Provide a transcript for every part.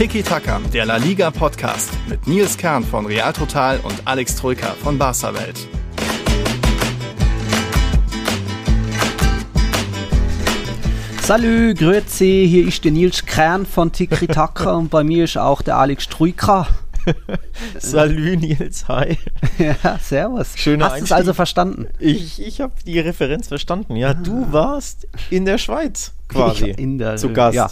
Tiki Taka, der La Liga Podcast mit Nils Kern von Real Total und Alex Troika von Barca Welt. Salü, grüezi, hier ist der Nils Kern von Tiki Taka und bei mir ist auch der Alex Troika. Salü Nils, hi. Ja, servus. Schöner Hast du es also verstanden? Ich, ich habe die Referenz verstanden. Ja, du warst in der Schweiz quasi in der, zu Gast. Ja,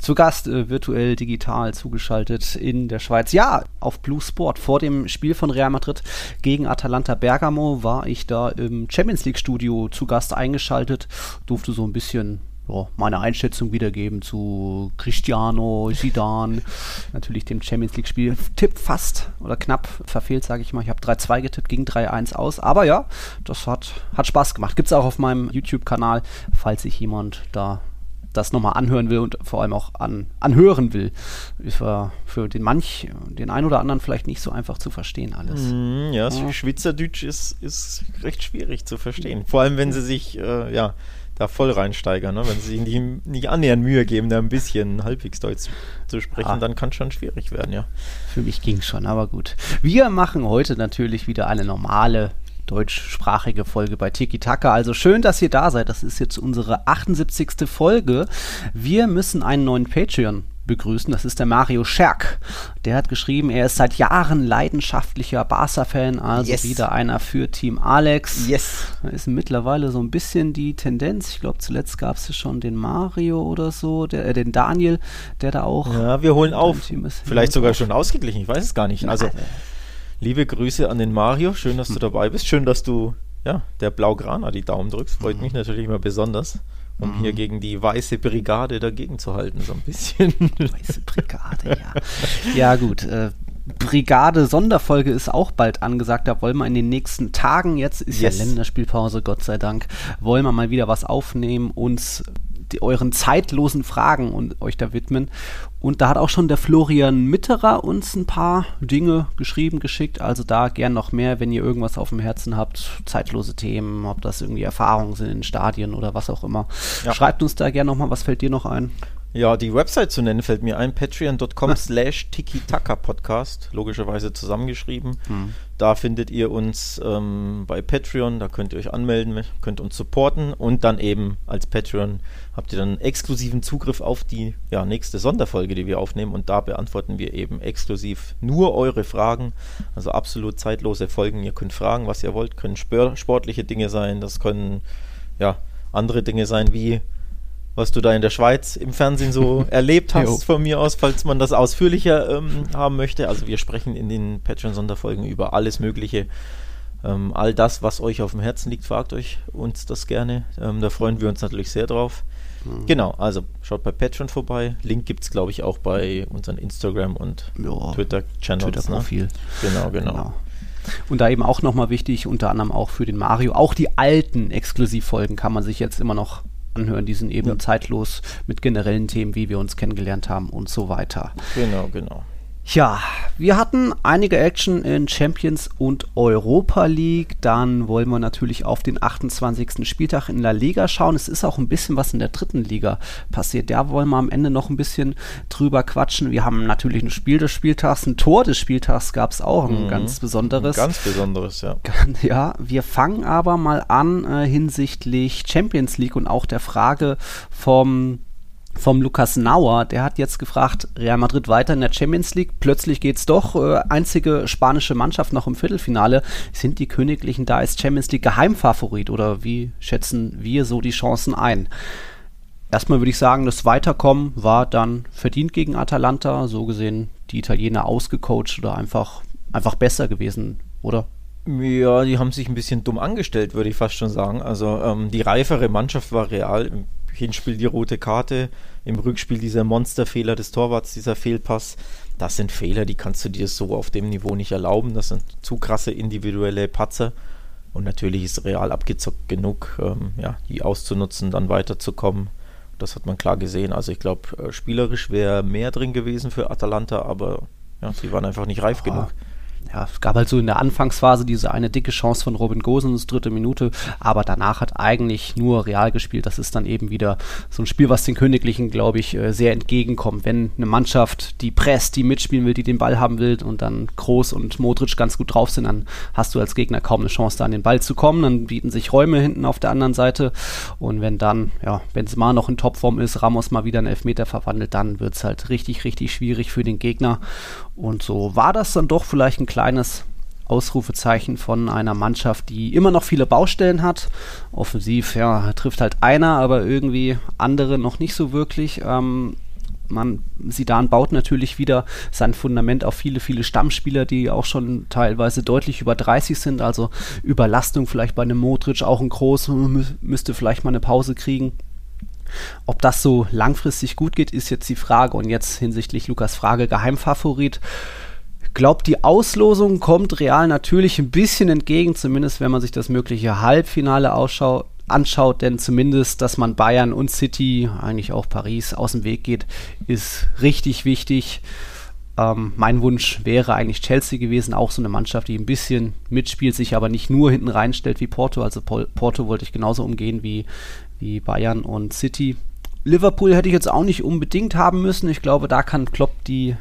zu Gast, äh, virtuell, digital zugeschaltet in der Schweiz. Ja, auf Blue Sport. Vor dem Spiel von Real Madrid gegen Atalanta Bergamo war ich da im Champions League Studio zu Gast eingeschaltet. Durfte so ein bisschen ja, meine Einschätzung wiedergeben zu Cristiano, Zidane, natürlich dem Champions League Spiel. Tipp fast oder knapp verfehlt, sage ich mal. Ich habe 3-2 getippt, ging 3-1 aus. Aber ja, das hat, hat Spaß gemacht. Gibt es auch auf meinem YouTube-Kanal, falls sich jemand da das nochmal anhören will und vor allem auch an, anhören will. Ist für, für den manch, den einen oder anderen vielleicht nicht so einfach zu verstehen alles. Mm, ja, ja. Schweizerdeutsch ist, ist recht schwierig zu verstehen. Vor allem, wenn sie sich, äh, ja, da voll reinsteigern. Ne? Wenn sie sich nicht, nicht annähernd Mühe geben, da ein bisschen halbwegs Deutsch zu sprechen, ah. dann kann es schon schwierig werden, ja. Für mich ging es schon, aber gut. Wir machen heute natürlich wieder eine normale deutschsprachige Folge bei Tiki Taka. Also schön, dass ihr da seid. Das ist jetzt unsere 78. Folge. Wir müssen einen neuen Patreon begrüßen. Das ist der Mario Scherk. Der hat geschrieben, er ist seit Jahren leidenschaftlicher Barca-Fan, also yes. wieder einer für Team Alex. Yes. Da ist mittlerweile so ein bisschen die Tendenz. Ich glaube, zuletzt gab es ja schon den Mario oder so, der, äh, den Daniel, der da auch. Ja, wir holen auf. Vielleicht sogar schon ausgeglichen, ich weiß es gar nicht. Also, liebe Grüße an den Mario. Schön, dass du hm. dabei bist. Schön, dass du ja, der Blaugrana die Daumen drückst. Freut mhm. mich natürlich immer besonders um mhm. hier gegen die Weiße Brigade dagegen zu halten, so ein bisschen. Weiße Brigade, ja. ja, gut. Äh, Brigade Sonderfolge ist auch bald angesagt. Da wollen wir in den nächsten Tagen, jetzt ist yes. ja Länderspielpause, Gott sei Dank, wollen wir mal wieder was aufnehmen, uns die, euren zeitlosen Fragen und euch da widmen. Und da hat auch schon der Florian Mitterer uns ein paar Dinge geschrieben, geschickt. Also da gern noch mehr, wenn ihr irgendwas auf dem Herzen habt, zeitlose Themen, ob das irgendwie Erfahrungen sind in Stadien oder was auch immer. Ja. Schreibt uns da gern nochmal, was fällt dir noch ein? Ja, die Website zu nennen fällt mir ein, patreon.com slash tiki-taka-podcast, logischerweise zusammengeschrieben. Hm. Da findet ihr uns ähm, bei Patreon, da könnt ihr euch anmelden, könnt uns supporten. Und dann eben als Patreon habt ihr dann exklusiven Zugriff auf die ja, nächste Sonderfolge, die wir aufnehmen. Und da beantworten wir eben exklusiv nur eure Fragen, also absolut zeitlose Folgen. Ihr könnt fragen, was ihr wollt, können sportliche Dinge sein, das können ja andere Dinge sein wie was du da in der Schweiz im Fernsehen so erlebt hast, von mir aus, falls man das ausführlicher ähm, haben möchte. Also wir sprechen in den Patreon-Sonderfolgen über alles Mögliche. Ähm, all das, was euch auf dem Herzen liegt, fragt euch uns das gerne. Ähm, da freuen wir uns natürlich sehr drauf. Mhm. Genau, also schaut bei Patreon vorbei. Link gibt es, glaube ich, auch bei unseren Instagram- und Twitter-Channels. Ne? Twitter-Profil. Ne? Genau, genau. genau. Und da eben auch nochmal wichtig, unter anderem auch für den Mario, auch die alten Exklusivfolgen kann man sich jetzt immer noch anhören. Die sind eben ja. zeitlos mit generellen Themen, wie wir uns kennengelernt haben und so weiter. Genau, genau. Ja, wir hatten einige Action in Champions und Europa League. Dann wollen wir natürlich auf den 28. Spieltag in La Liga schauen. Es ist auch ein bisschen was in der dritten Liga passiert. Da wollen wir am Ende noch ein bisschen drüber quatschen. Wir haben natürlich ein Spiel des Spieltags, ein Tor des Spieltags gab es auch, ein mhm. ganz besonderes. Ein ganz besonderes, ja. Ja, wir fangen aber mal an äh, hinsichtlich Champions League und auch der Frage vom vom Lukas Nauer, der hat jetzt gefragt, Real Madrid weiter in der Champions League, plötzlich geht's doch, äh, einzige spanische Mannschaft noch im Viertelfinale, sind die Königlichen da als Champions League Geheimfavorit oder wie schätzen wir so die Chancen ein? Erstmal würde ich sagen, das Weiterkommen war dann verdient gegen Atalanta, so gesehen die Italiener ausgecoacht oder einfach, einfach besser gewesen, oder? Ja, die haben sich ein bisschen dumm angestellt, würde ich fast schon sagen. Also ähm, die reifere Mannschaft war real. Hinspiel die rote Karte, im Rückspiel dieser Monsterfehler des Torwarts, dieser Fehlpass. Das sind Fehler, die kannst du dir so auf dem Niveau nicht erlauben. Das sind zu krasse individuelle Patzer. Und natürlich ist Real abgezockt genug, ähm, ja, die auszunutzen, dann weiterzukommen. Das hat man klar gesehen. Also ich glaube, äh, spielerisch wäre mehr drin gewesen für Atalanta, aber ja, sie waren einfach nicht reif oh. genug. Ja, es gab halt so in der Anfangsphase diese eine dicke Chance von Robin Gosens, dritte Minute, aber danach hat eigentlich nur Real gespielt. Das ist dann eben wieder so ein Spiel, was den Königlichen, glaube ich, äh, sehr entgegenkommt. Wenn eine Mannschaft, die presst, die mitspielen will, die den Ball haben will und dann Groß und Modric ganz gut drauf sind, dann hast du als Gegner kaum eine Chance, da an den Ball zu kommen. Dann bieten sich Räume hinten auf der anderen Seite und wenn dann, ja, wenn es mal noch in Topform ist, Ramos mal wieder einen Elfmeter verwandelt, dann wird es halt richtig, richtig schwierig für den Gegner. Und so war das dann doch vielleicht ein kleines Ausrufezeichen von einer Mannschaft, die immer noch viele Baustellen hat. Offensiv, ja, trifft halt einer, aber irgendwie andere noch nicht so wirklich. Ähm, man, Sidan baut natürlich wieder sein Fundament auf viele, viele Stammspieler, die auch schon teilweise deutlich über 30 sind. Also Überlastung vielleicht bei einem Modric, auch ein Groß, mü müsste vielleicht mal eine Pause kriegen. Ob das so langfristig gut geht, ist jetzt die Frage. Und jetzt hinsichtlich Lukas Frage, Geheimfavorit. Glaubt, die Auslosung kommt Real natürlich ein bisschen entgegen, zumindest wenn man sich das mögliche Halbfinale ausschaut, anschaut, denn zumindest, dass man Bayern und City, eigentlich auch Paris, aus dem Weg geht, ist richtig wichtig. Ähm, mein Wunsch wäre eigentlich Chelsea gewesen, auch so eine Mannschaft, die ein bisschen mitspielt, sich aber nicht nur hinten reinstellt wie Porto. Also Porto wollte ich genauso umgehen wie, wie Bayern und City. Liverpool hätte ich jetzt auch nicht unbedingt haben müssen. Ich glaube, da kann Klopp die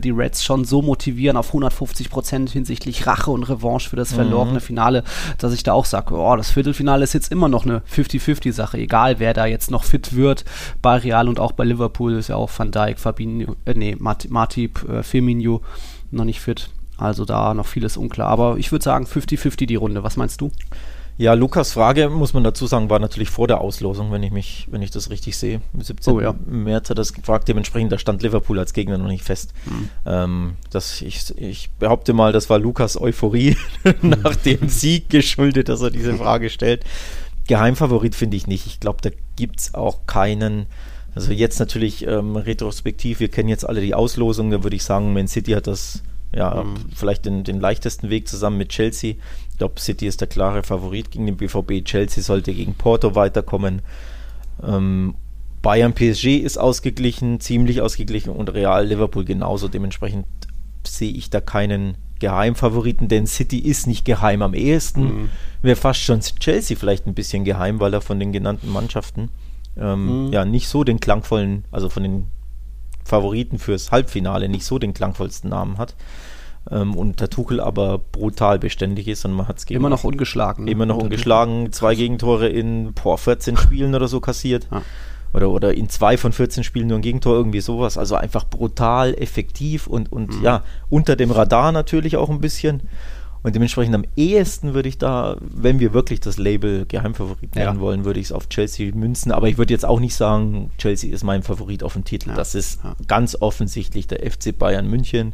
die Reds schon so motivieren auf 150 Prozent hinsichtlich Rache und Revanche für das verlorene mhm. Finale, dass ich da auch sage, oh, das Viertelfinale ist jetzt immer noch eine 50-50-Sache, egal wer da jetzt noch fit wird bei Real und auch bei Liverpool ist ja auch Van Dijk, Fabinho, äh, nee, Mart Martip, äh, Firmino noch nicht fit. Also da noch vieles unklar. Aber ich würde sagen 50-50 die Runde. Was meinst du? Ja, Lukas Frage, muss man dazu sagen, war natürlich vor der Auslosung, wenn ich mich, wenn ich das richtig sehe. Am 17. Oh, ja. März hat das gefragt, dementsprechend, da stand Liverpool als Gegner noch nicht fest. Mhm. Ähm, das, ich, ich behaupte mal, das war Lukas Euphorie nach dem Sieg geschuldet, dass er diese Frage stellt. Geheimfavorit finde ich nicht. Ich glaube, da gibt es auch keinen. Also jetzt natürlich ähm, retrospektiv, wir kennen jetzt alle die Auslosung, da würde ich sagen, Man City hat das ja, mhm. vielleicht den, den leichtesten Weg zusammen mit Chelsea. Ich glaube, City ist der klare Favorit gegen den BVB. Chelsea sollte gegen Porto weiterkommen. Ähm, Bayern PSG ist ausgeglichen, ziemlich ausgeglichen und Real Liverpool genauso. Dementsprechend sehe ich da keinen Geheimfavoriten, denn City ist nicht geheim am ehesten. Mhm. Wäre fast schon Chelsea vielleicht ein bisschen geheim, weil er von den genannten Mannschaften ähm, mhm. ja nicht so den klangvollen, also von den Favoriten fürs Halbfinale nicht so den klangvollsten Namen hat. Ähm, und der Tuchel aber brutal beständig ist und man hat es Immer noch ungeschlagen. Ne? Immer noch ungeschlagen. Zwei Gegentore in boah, 14 Spielen oder so kassiert. Ja. Oder, oder in zwei von 14 Spielen nur ein Gegentor, irgendwie sowas. Also einfach brutal effektiv und, und mhm. ja, unter dem Radar natürlich auch ein bisschen. Und dementsprechend am ehesten würde ich da, wenn wir wirklich das Label Geheimfavorit nennen ja. wollen, würde ich es auf Chelsea münzen. Aber ich würde jetzt auch nicht sagen, Chelsea ist mein Favorit auf dem Titel. Ja. Das ist ja. ganz offensichtlich der FC Bayern München.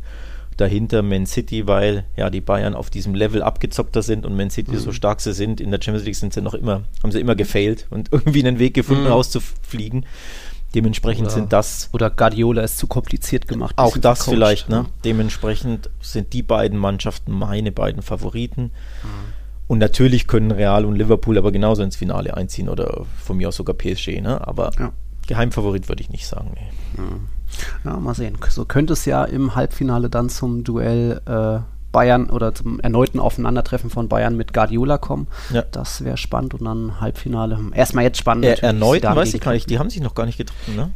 Dahinter Man City, weil ja die Bayern auf diesem Level abgezockter sind und Man City mhm. so stark sie sind. In der Champions League sind sie noch immer, haben sie immer gefailt und irgendwie einen Weg gefunden, mhm. rauszufliegen. Dementsprechend oder, sind das. Oder Guardiola ist zu kompliziert gemacht. Auch das Coach, vielleicht, ne? Dementsprechend sind die beiden Mannschaften meine beiden Favoriten. Mhm. Und natürlich können Real und Liverpool aber genauso ins Finale einziehen oder von mir aus sogar PSG, ne? Aber ja. Geheimfavorit würde ich nicht sagen, nee. Ja. ja. mal sehen. So könnte es ja im Halbfinale dann zum Duell äh, Bayern oder zum erneuten Aufeinandertreffen von Bayern mit Guardiola kommen. Ja. Das wäre spannend und dann Halbfinale. Erstmal jetzt spannend. Er, erneut, weiß ich gar nicht, die haben sich noch gar nicht getroffen, ne?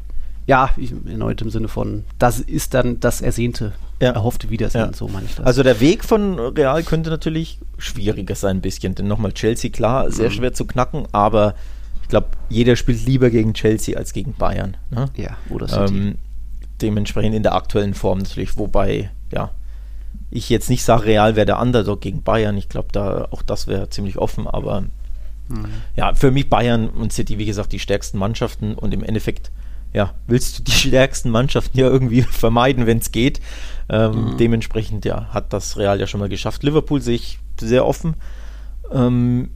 Ja, ich, erneut im Sinne von, das ist dann das ersehnte, ja. erhoffte Wiedersehen, ja. so meine ich das. Also der Weg von Real könnte natürlich schwieriger sein ein bisschen, denn nochmal Chelsea, klar, sehr mhm. schwer zu knacken, aber ich glaube, jeder spielt lieber gegen Chelsea als gegen Bayern. Ne? Ja, oder ähm, Dementsprechend in der aktuellen Form natürlich, wobei, ja, ich jetzt nicht sage, Real wäre der Underdog gegen Bayern. Ich glaube, da auch das wäre ziemlich offen, aber mhm. ja, für mich Bayern und City, wie gesagt, die stärksten Mannschaften und im Endeffekt, ja, willst du die stärksten Mannschaften ja irgendwie vermeiden, wenn es geht. Ähm, mhm. Dementsprechend, ja, hat das Real ja schon mal geschafft. Liverpool sehe ich sehr offen. Ähm,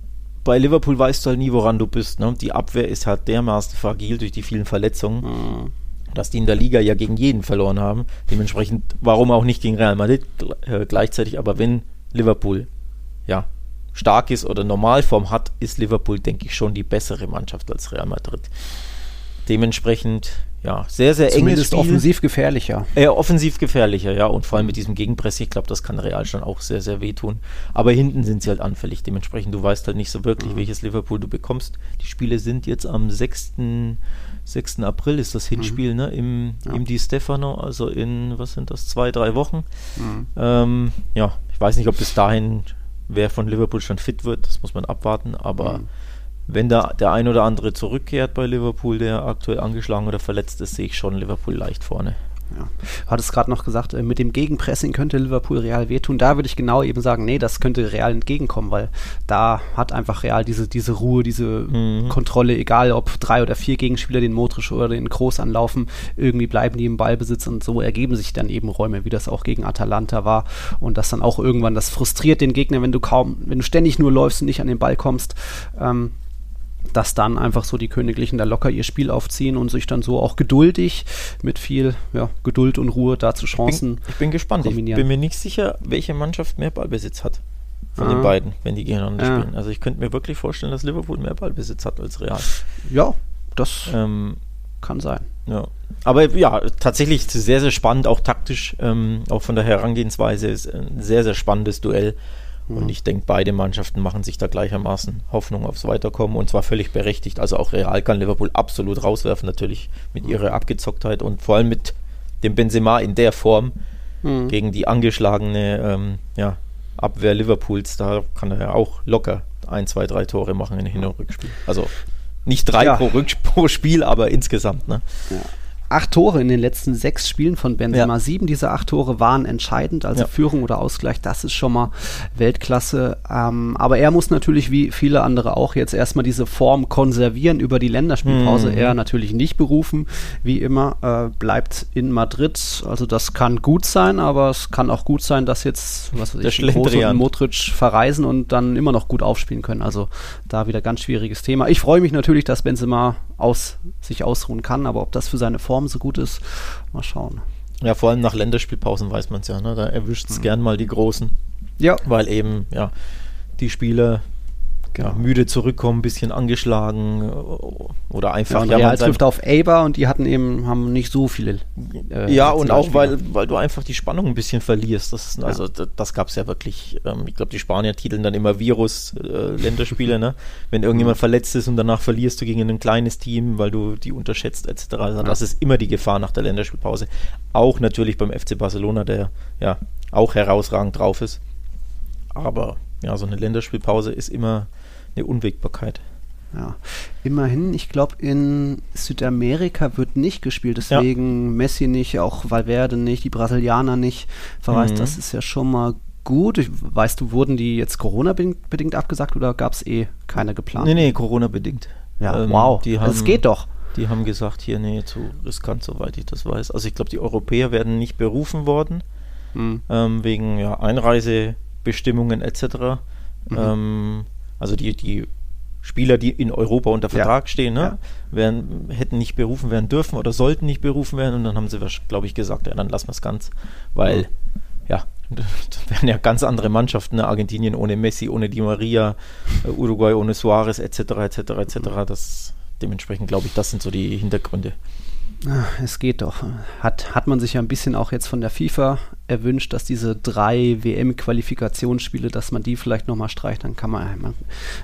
bei Liverpool weißt du halt nie, woran du bist. Ne? Die Abwehr ist halt dermaßen fragil durch die vielen Verletzungen. Mhm dass die in der Liga ja gegen jeden verloren haben. Dementsprechend, warum auch nicht gegen Real Madrid äh, gleichzeitig, aber wenn Liverpool ja stark ist oder Normalform hat, ist Liverpool, denke ich, schon die bessere Mannschaft als Real Madrid. dementsprechend ja, sehr, sehr Zumindest enges Spiel. offensiv gefährlicher. Äh, offensiv gefährlicher, ja. Und vor allem mit diesem Gegenpress, ich glaube, das kann Real schon auch sehr, sehr wehtun. Aber hinten sind sie halt anfällig. Dementsprechend, du weißt halt nicht so wirklich, mhm. welches Liverpool du bekommst. Die Spiele sind jetzt am 6. 6. April ist das Hinspiel, mhm. ne? Im, ja. im Di Stefano, also in, was sind das, zwei, drei Wochen. Mhm. Ähm, ja, ich weiß nicht, ob bis dahin wer von Liverpool schon fit wird, das muss man abwarten, aber mhm wenn da der ein oder andere zurückkehrt bei Liverpool, der aktuell angeschlagen oder verletzt ist, sehe ich schon Liverpool leicht vorne. Ja. Du hattest gerade noch gesagt, äh, mit dem Gegenpressing könnte Liverpool Real wehtun. Da würde ich genau eben sagen, nee, das könnte Real entgegenkommen, weil da hat einfach Real diese, diese Ruhe, diese mhm. Kontrolle, egal ob drei oder vier Gegenspieler den Motrisch oder den Groß anlaufen, irgendwie bleiben die im Ballbesitz und so ergeben sich dann eben Räume, wie das auch gegen Atalanta war. Und das dann auch irgendwann, das frustriert den Gegner, wenn du kaum, wenn du ständig nur läufst und nicht an den Ball kommst. Ähm, dass dann einfach so die Königlichen da locker ihr Spiel aufziehen und sich dann so auch geduldig mit viel ja, Geduld und Ruhe dazu Chancen. Ich bin, ich bin gespannt. Ich bin mir nicht sicher, welche Mannschaft mehr Ballbesitz hat von ah. den beiden, wenn die gegeneinander ja. spielen. Also ich könnte mir wirklich vorstellen, dass Liverpool mehr Ballbesitz hat als Real. Ja, das ähm, kann sein. Ja. Aber ja, tatsächlich sehr, sehr spannend, auch taktisch, ähm, auch von der Herangehensweise ist ein sehr, sehr spannendes Duell. Und ich denke, beide Mannschaften machen sich da gleichermaßen Hoffnung aufs Weiterkommen und zwar völlig berechtigt. Also auch Real kann Liverpool absolut rauswerfen, natürlich mit ihrer Abgezocktheit und vor allem mit dem Benzema in der Form mhm. gegen die angeschlagene ähm, ja, Abwehr Liverpools. Da kann er ja auch locker ein, zwei, drei Tore machen in Hin- und Rückspiel. Also nicht drei ja. pro, pro, Spiel, aber insgesamt. Ne? Ja acht Tore in den letzten sechs Spielen von Benzema. Ja. Sieben dieser acht Tore waren entscheidend, also ja. Führung oder Ausgleich. Das ist schon mal Weltklasse. Ähm, aber er muss natürlich wie viele andere auch jetzt erstmal diese Form konservieren über die Länderspielpause. Mhm. Er natürlich nicht berufen, wie immer, äh, bleibt in Madrid. Also das kann gut sein, aber es kann auch gut sein, dass jetzt, was weiß ich, Rose und Modric verreisen und dann immer noch gut aufspielen können. Also da wieder ganz schwieriges Thema. Ich freue mich natürlich, dass Benzema aus, sich ausruhen kann, aber ob das für seine Form so gut ist, mal schauen. Ja, vor allem nach Länderspielpausen weiß man es ja, ne? da erwischt es mhm. gern mal die Großen. Ja. Weil eben, ja, die Spieler genau. ja, müde zurückkommen, ein bisschen angeschlagen äh, oder einfach. Ja, Real trifft auf Eber und die hatten eben, haben nicht so viele. Äh, ja, und auch, weil, weil du einfach die Spannung ein bisschen verlierst. Das, ja. Also, das, das gab es ja wirklich. Ähm, ich glaube, die Spanier titeln dann immer Virus-Länderspiele, äh, ne? Wenn irgendjemand mhm. verletzt ist und danach verlierst du gegen ein kleines Team, weil du die unterschätzt, etc. Also, ja. Das ist immer die Gefahr nach der Länderspielpause. Auch natürlich beim FC Barcelona, der ja auch herausragend drauf ist. Aber ja, so eine Länderspielpause ist immer eine Unwägbarkeit. Ja, immerhin, ich glaube, in Südamerika wird nicht gespielt, deswegen ja. Messi nicht, auch Valverde nicht, die Brasilianer nicht verreist. Mhm. Das ist ja schon mal gut. Ich, weißt du, wurden die jetzt Corona-bedingt abgesagt oder gab es eh keine geplant? Nee, nee, Corona-bedingt. Ja, ähm, wow, die haben, das geht doch. Die haben gesagt, hier, nee, zu riskant, soweit ich das weiß. Also ich glaube, die Europäer werden nicht berufen worden, mhm. ähm, wegen ja, Einreisebestimmungen etc. Mhm. Ähm, also die, die Spieler, die in Europa unter Vertrag ja. stehen, ne, ja. werden, hätten nicht berufen werden dürfen oder sollten nicht berufen werden. Und dann haben sie, glaube ich, gesagt, ja, dann lassen wir es ganz, weil, ja, das wären ja ganz andere Mannschaften, ne? Argentinien ohne Messi, ohne Di Maria, äh, Uruguay ohne Suarez, etc., etc., etc. Das, dementsprechend glaube ich, das sind so die Hintergründe. Ah, es geht doch. Hat, hat man sich ja ein bisschen auch jetzt von der FIFA erwünscht, dass diese drei WM-Qualifikationsspiele, dass man die vielleicht nochmal streicht, dann kann man, man,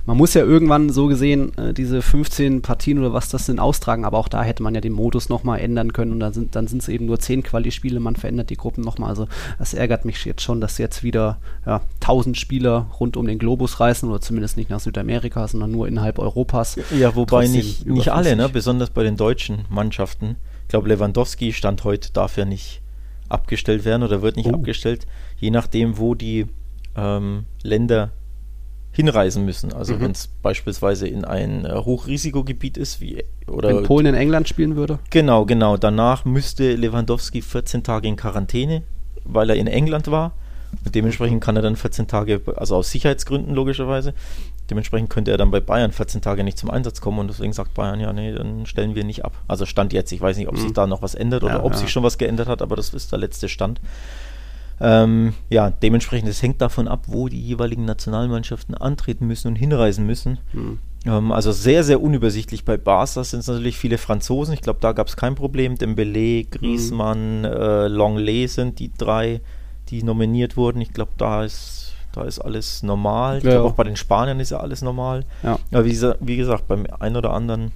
man muss ja irgendwann so gesehen äh, diese 15 Partien oder was das sind austragen, aber auch da hätte man ja den Modus nochmal ändern können und dann sind dann sind es eben nur 10 Quali-Spiele, man verändert die Gruppen nochmal, also das ärgert mich jetzt schon, dass jetzt wieder ja, 1000 Spieler rund um den Globus reisen oder zumindest nicht nach Südamerika, sondern nur innerhalb Europas. Ja, wobei nicht, nicht alle, ne? besonders bei den deutschen Mannschaften. Ich glaube, Lewandowski stand heute dafür nicht abgestellt werden oder wird nicht oh. abgestellt, je nachdem, wo die ähm, Länder hinreisen müssen. Also mhm. wenn es beispielsweise in ein äh, Hochrisikogebiet ist, wie oder wenn Polen in England spielen würde. Genau, genau. Danach müsste Lewandowski 14 Tage in Quarantäne, weil er in England war. Und dementsprechend kann er dann 14 Tage, also aus Sicherheitsgründen logischerweise, Dementsprechend könnte er dann bei Bayern 14 Tage nicht zum Einsatz kommen und deswegen sagt Bayern, ja, nee, dann stellen wir nicht ab. Also Stand jetzt. Ich weiß nicht, ob mhm. sich da noch was ändert oder ja, ob ja. sich schon was geändert hat, aber das ist der letzte Stand. Ähm, ja, dementsprechend, es hängt davon ab, wo die jeweiligen Nationalmannschaften antreten müssen und hinreisen müssen. Mhm. Ähm, also sehr, sehr unübersichtlich bei Barca sind es natürlich viele Franzosen. Ich glaube, da gab es kein Problem. Dembele, Griezmann, mhm. äh, Longley sind die drei, die nominiert wurden. Ich glaube, da ist, da ist alles normal. Ich ja. glaube, auch bei den Spaniern ist ja alles normal. Ja. Aber wie, wie gesagt, beim einen oder anderen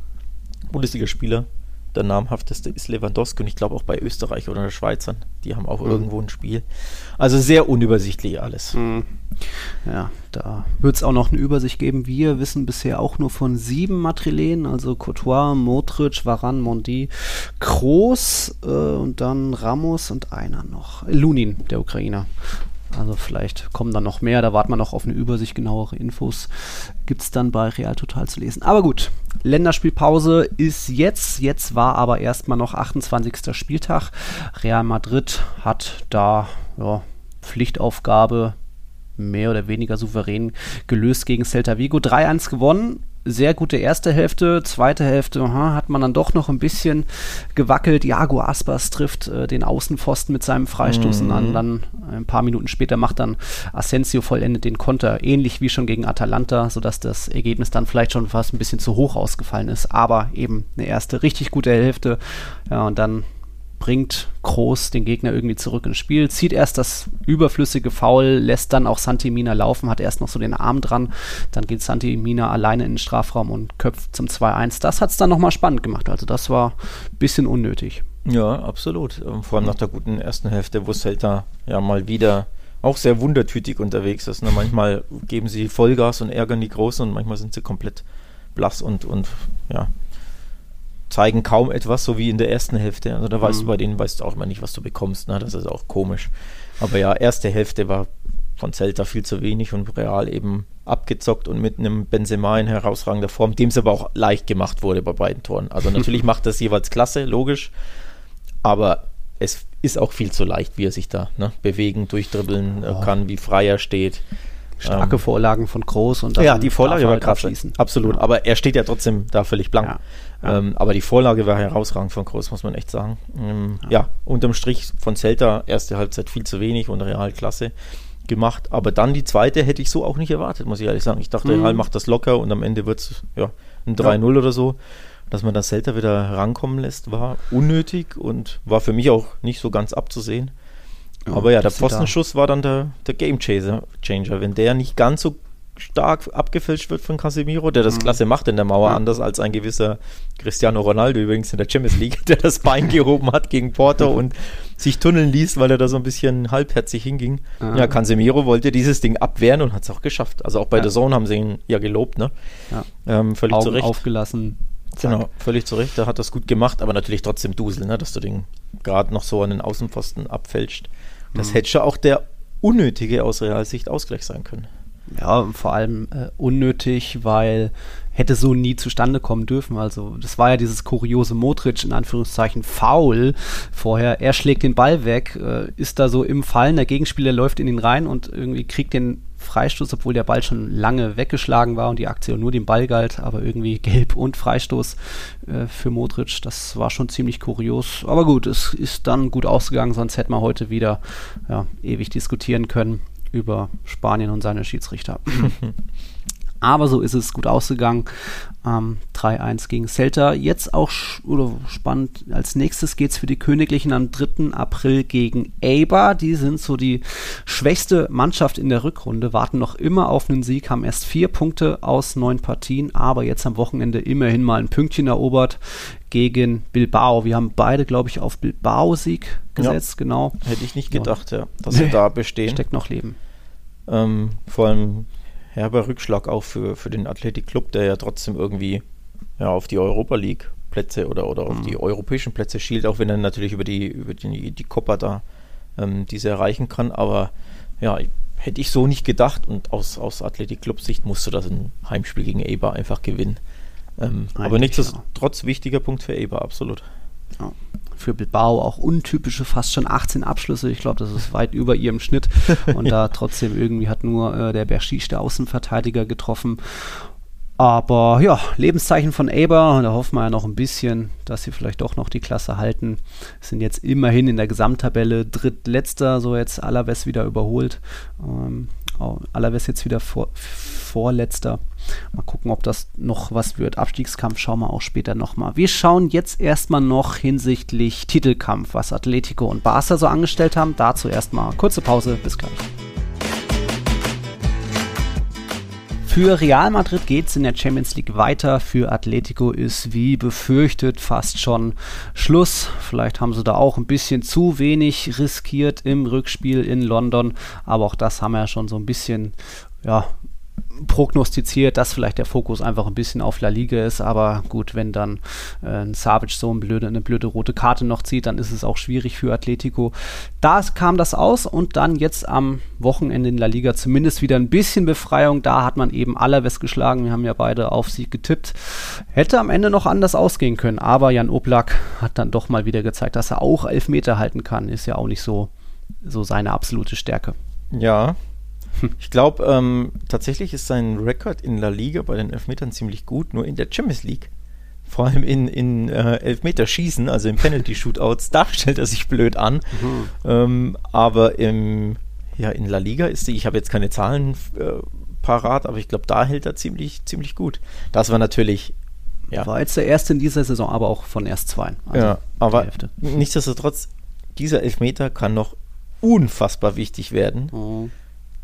Bundesligaspieler der namhafteste ist Lewandowski und ich glaube auch bei Österreich oder Schweizern. Die haben auch mhm. irgendwo ein Spiel. Also sehr unübersichtlich alles. Mhm. Ja, da wird es auch noch eine Übersicht geben. Wir wissen bisher auch nur von sieben Matrilenen, also Courtois, Modric, Varan, Mondi, Kroos äh, und dann Ramos und einer noch. Lunin, der Ukrainer. Also vielleicht kommen dann noch mehr, da warten wir noch auf eine Übersicht, genauere Infos gibt es dann bei Real Total zu lesen. Aber gut, Länderspielpause ist jetzt, jetzt war aber erstmal noch 28. Spieltag. Real Madrid hat da ja, Pflichtaufgabe mehr oder weniger souverän gelöst gegen Celta Vigo. 3-1 gewonnen sehr gute erste Hälfte. Zweite Hälfte aha, hat man dann doch noch ein bisschen gewackelt. Jago Aspas trifft äh, den Außenpfosten mit seinem Freistoß mhm. an. Dann äh, ein paar Minuten später macht dann Asensio vollendet den Konter, ähnlich wie schon gegen Atalanta, sodass das Ergebnis dann vielleicht schon fast ein bisschen zu hoch ausgefallen ist. Aber eben eine erste richtig gute Hälfte. Ja, und dann bringt Groß den Gegner irgendwie zurück ins Spiel, zieht erst das überflüssige Foul, lässt dann auch Santimina laufen, hat erst noch so den Arm dran, dann geht Santimina alleine in den Strafraum und köpft zum 2-1. Das hat es dann nochmal spannend gemacht, also das war ein bisschen unnötig. Ja, absolut. Ähm, vor allem nach der guten ersten Hälfte, wo Celta ja mal wieder auch sehr wundertütig unterwegs ist. Ne? Manchmal geben sie Vollgas und ärgern die Großen und manchmal sind sie komplett blass und, und ja, zeigen kaum etwas, so wie in der ersten Hälfte. Also da weißt mhm. du bei denen weißt du auch immer nicht, was du bekommst. Ne? Das ist auch komisch. Aber ja, erste Hälfte war von Celta viel zu wenig und Real eben abgezockt und mit einem Benzema in herausragender Form, dem es aber auch leicht gemacht wurde bei beiden Toren. Also natürlich macht das jeweils klasse, logisch, aber es ist auch viel zu leicht, wie er sich da ne, bewegen, durchdribbeln oh. kann, wie frei er steht. Starke ähm, Vorlagen von Groß und Ja, die Vorlage war krass. Absolut, ja. aber er steht ja trotzdem da völlig blank. Ja. Ja. Ähm, aber die Vorlage war herausragend von Groß, muss man echt sagen. Ähm, ja. unterm Strich von Celta erste Halbzeit viel zu wenig und Real klasse gemacht. Aber dann die zweite hätte ich so auch nicht erwartet, muss ich ehrlich sagen. Ich dachte, mhm. Real macht das locker und am Ende wird es ja, ein 3-0 oder so. Dass man das Celta wieder rankommen lässt, war unnötig und war für mich auch nicht so ganz abzusehen. Aber ja, der Pfostenschuss war dann der, der Game Changer. Wenn der nicht ganz so stark abgefälscht wird von Casemiro, der das mhm. klasse macht in der Mauer, ja. anders als ein gewisser Cristiano Ronaldo übrigens in der Champions League, der das Bein gehoben hat gegen Porto und sich tunneln ließ, weil er da so ein bisschen halbherzig hinging. Ja, ja Casemiro wollte dieses Ding abwehren und hat es auch geschafft. Also auch bei ja. der Zone haben sie ihn ja gelobt, ne? Ja. Ähm, völlig Augen zurecht. aufgelassen. Zack. Genau, völlig zurecht. Der hat das gut gemacht, aber natürlich trotzdem Dusel, ne? dass du den gerade noch so an den Außenpfosten abfälscht. Das mhm. hätte schon auch der unnötige aus Realsicht Ausgleich sein können. Ja, vor allem äh, unnötig, weil hätte so nie zustande kommen dürfen. Also das war ja dieses kuriose Modric in Anführungszeichen Foul vorher. Er schlägt den Ball weg, äh, ist da so im Fallen, der Gegenspieler läuft in ihn rein und irgendwie kriegt den Freistoß, obwohl der Ball schon lange weggeschlagen war und die Aktion nur dem Ball galt, aber irgendwie gelb und Freistoß äh, für Modric. Das war schon ziemlich kurios. Aber gut, es ist dann gut ausgegangen, sonst hätten wir heute wieder ja, ewig diskutieren können über Spanien und seine Schiedsrichter. Aber so ist es gut ausgegangen. Ähm, 3-1 gegen Celta. Jetzt auch oder spannend, als nächstes geht es für die Königlichen am 3. April gegen Eibar. Die sind so die schwächste Mannschaft in der Rückrunde, warten noch immer auf einen Sieg, haben erst vier Punkte aus neun Partien, aber jetzt am Wochenende immerhin mal ein Pünktchen erobert gegen Bilbao. Wir haben beide, glaube ich, auf Bilbao-Sieg gesetzt, ja, genau. Hätte ich nicht gedacht, ja, dass sie da bestehen. Steckt noch Leben. Ähm, vor allem herber Rückschlag auch für, für den Athletic Club, der ja trotzdem irgendwie ja, auf die Europa League Plätze oder, oder auf mhm. die europäischen Plätze schielt, auch wenn er natürlich über die, über die, die Copa da ähm, diese erreichen kann. Aber ja, hätte ich so nicht gedacht und aus, aus Athletic Club Sicht musste das ein Heimspiel gegen Eber einfach gewinnen. Ähm, aber nichtsdestotrotz ja. wichtiger Punkt für Eber, absolut. Ja für Bilbao auch untypische, fast schon 18 Abschlüsse. Ich glaube, das ist weit über ihrem Schnitt. Und da trotzdem irgendwie hat nur äh, der Berschisch, der Außenverteidiger, getroffen. Aber ja, Lebenszeichen von Aber, da hoffen wir ja noch ein bisschen, dass sie vielleicht doch noch die Klasse halten. Sind jetzt immerhin in der Gesamttabelle drittletzter, so jetzt Alaves wieder überholt. Ähm, Alaves jetzt wieder vor, vorletzter. Mal gucken, ob das noch was wird. Abstiegskampf schauen wir auch später nochmal. Wir schauen jetzt erstmal noch hinsichtlich Titelkampf, was Atletico und Barca so angestellt haben. Dazu erstmal kurze Pause. Bis gleich. Für Real Madrid geht es in der Champions League weiter. Für Atletico ist wie befürchtet fast schon Schluss. Vielleicht haben sie da auch ein bisschen zu wenig riskiert im Rückspiel in London. Aber auch das haben wir ja schon so ein bisschen ja, prognostiziert, dass vielleicht der Fokus einfach ein bisschen auf La Liga ist, aber gut, wenn dann äh, ein Savic so eine blöde, eine blöde rote Karte noch zieht, dann ist es auch schwierig für Atletico. Da kam das aus und dann jetzt am Wochenende in La Liga zumindest wieder ein bisschen Befreiung. Da hat man eben Alaves geschlagen. Wir haben ja beide auf Sieg getippt. Hätte am Ende noch anders ausgehen können, aber Jan Oblak hat dann doch mal wieder gezeigt, dass er auch Elfmeter halten kann. Ist ja auch nicht so, so seine absolute Stärke. Ja, ich glaube, ähm, tatsächlich ist sein Rekord in La Liga bei den Elfmetern ziemlich gut, nur in der Champions League. Vor allem in, in äh, Elfmeterschießen, also in Penalty-Shootouts, da stellt er sich blöd an. Mhm. Ähm, aber im, ja, in La Liga ist die, ich habe jetzt keine Zahlen äh, parat, aber ich glaube, da hält er ziemlich, ziemlich gut. Das war natürlich ja. War jetzt der erste in dieser Saison, aber auch von erst zwei. Also ja, aber nichtsdestotrotz, dieser Elfmeter kann noch unfassbar wichtig werden. Mhm.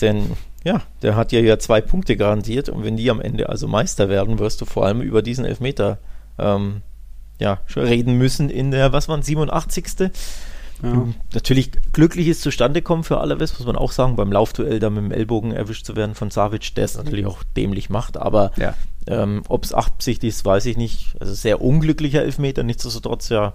Denn ja, der hat dir ja zwei Punkte garantiert und wenn die am Ende also Meister werden, wirst du vor allem über diesen Elfmeter ähm, ja, reden müssen in der, was waren 87. Ja. Natürlich glückliches Zustandekommen für Alaves, muss man auch sagen, beim Laufduell da mit dem Ellbogen erwischt zu werden von Savic, der es natürlich auch dämlich macht, aber ja. ähm, ob es absichtlich ist, weiß ich nicht. Also sehr unglücklicher Elfmeter, nichtsdestotrotz ja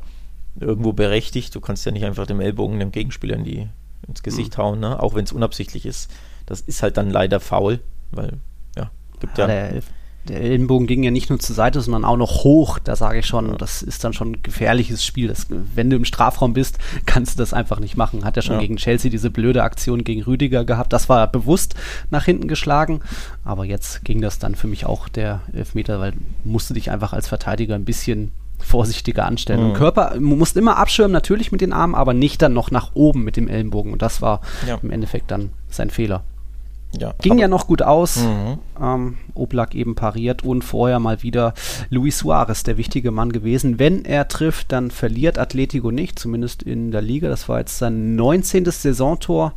irgendwo berechtigt. Du kannst ja nicht einfach dem Ellbogen dem Gegenspieler in die, ins Gesicht mhm. hauen, ne? auch wenn es unabsichtlich ist. Das ist halt dann leider faul, weil, ja, gibt ja. ja der, der Ellenbogen ging ja nicht nur zur Seite, sondern auch noch hoch. Da sage ich schon, das ist dann schon ein gefährliches Spiel. Das, wenn du im Strafraum bist, kannst du das einfach nicht machen. Hat ja schon ja. gegen Chelsea diese blöde Aktion gegen Rüdiger gehabt. Das war bewusst nach hinten geschlagen. Aber jetzt ging das dann für mich auch der Elfmeter, weil musst du dich einfach als Verteidiger ein bisschen vorsichtiger anstellen. Mhm. Körper, du musst immer abschirmen, natürlich mit den Armen, aber nicht dann noch nach oben mit dem Ellenbogen. Und das war ja. im Endeffekt dann sein Fehler. Ja, Ging ja noch gut aus. Mhm. Ähm, Oblak eben pariert und vorher mal wieder Luis Suarez, der wichtige Mann gewesen. Wenn er trifft, dann verliert Atletico nicht, zumindest in der Liga. Das war jetzt sein 19. Saisontor.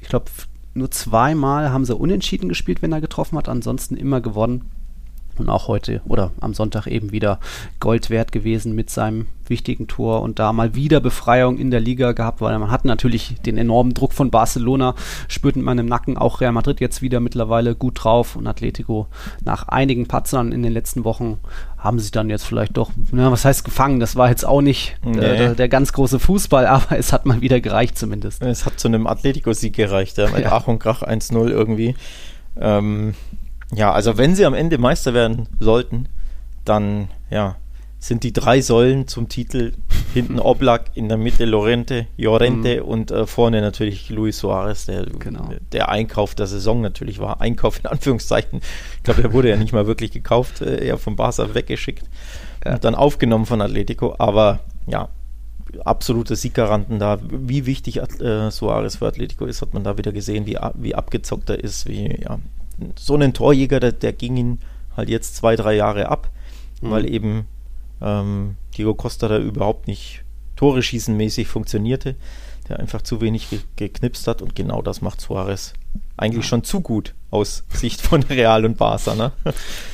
Ich glaube, nur zweimal haben sie unentschieden gespielt, wenn er getroffen hat, ansonsten immer gewonnen und auch heute oder am Sonntag eben wieder Gold wert gewesen mit seinem wichtigen Tor und da mal wieder Befreiung in der Liga gehabt, weil man hat natürlich den enormen Druck von Barcelona, spürt man im Nacken, auch Real Madrid jetzt wieder mittlerweile gut drauf und Atletico nach einigen Patzern in den letzten Wochen haben sie dann jetzt vielleicht doch, na, was heißt gefangen, das war jetzt auch nicht nee. der, der, ganz große Fußball, aber es hat mal wieder gereicht zumindest. Es hat zu einem Atletico-Sieg gereicht, ja, mit ja. Ach und Krach 1-0 irgendwie. Ähm, ja, also wenn sie am Ende Meister werden sollten, dann ja, sind die drei Säulen zum Titel hinten Oblak, in der Mitte Lorente, Llorente mhm. und äh, vorne natürlich Luis Suarez, der, genau. der Einkauf der Saison natürlich war. Einkauf in Anführungszeichen. Ich glaube, der wurde ja nicht mal wirklich gekauft, äh, eher vom Barca weggeschickt ja. und dann aufgenommen von Atletico. Aber ja, absolute Sieggaranten da. Wie wichtig äh, Suarez für Atletico ist, hat man da wieder gesehen, wie, wie abgezockt er ist, wie ja, so einen Torjäger, der, der ging ihn halt jetzt zwei, drei Jahre ab, mhm. weil eben ähm, Diego Costa da überhaupt nicht Tore schießen mäßig funktionierte, der einfach zu wenig ge geknipst hat und genau das macht Suarez eigentlich ja. schon zu gut aus Sicht von Real und Barca. Ne?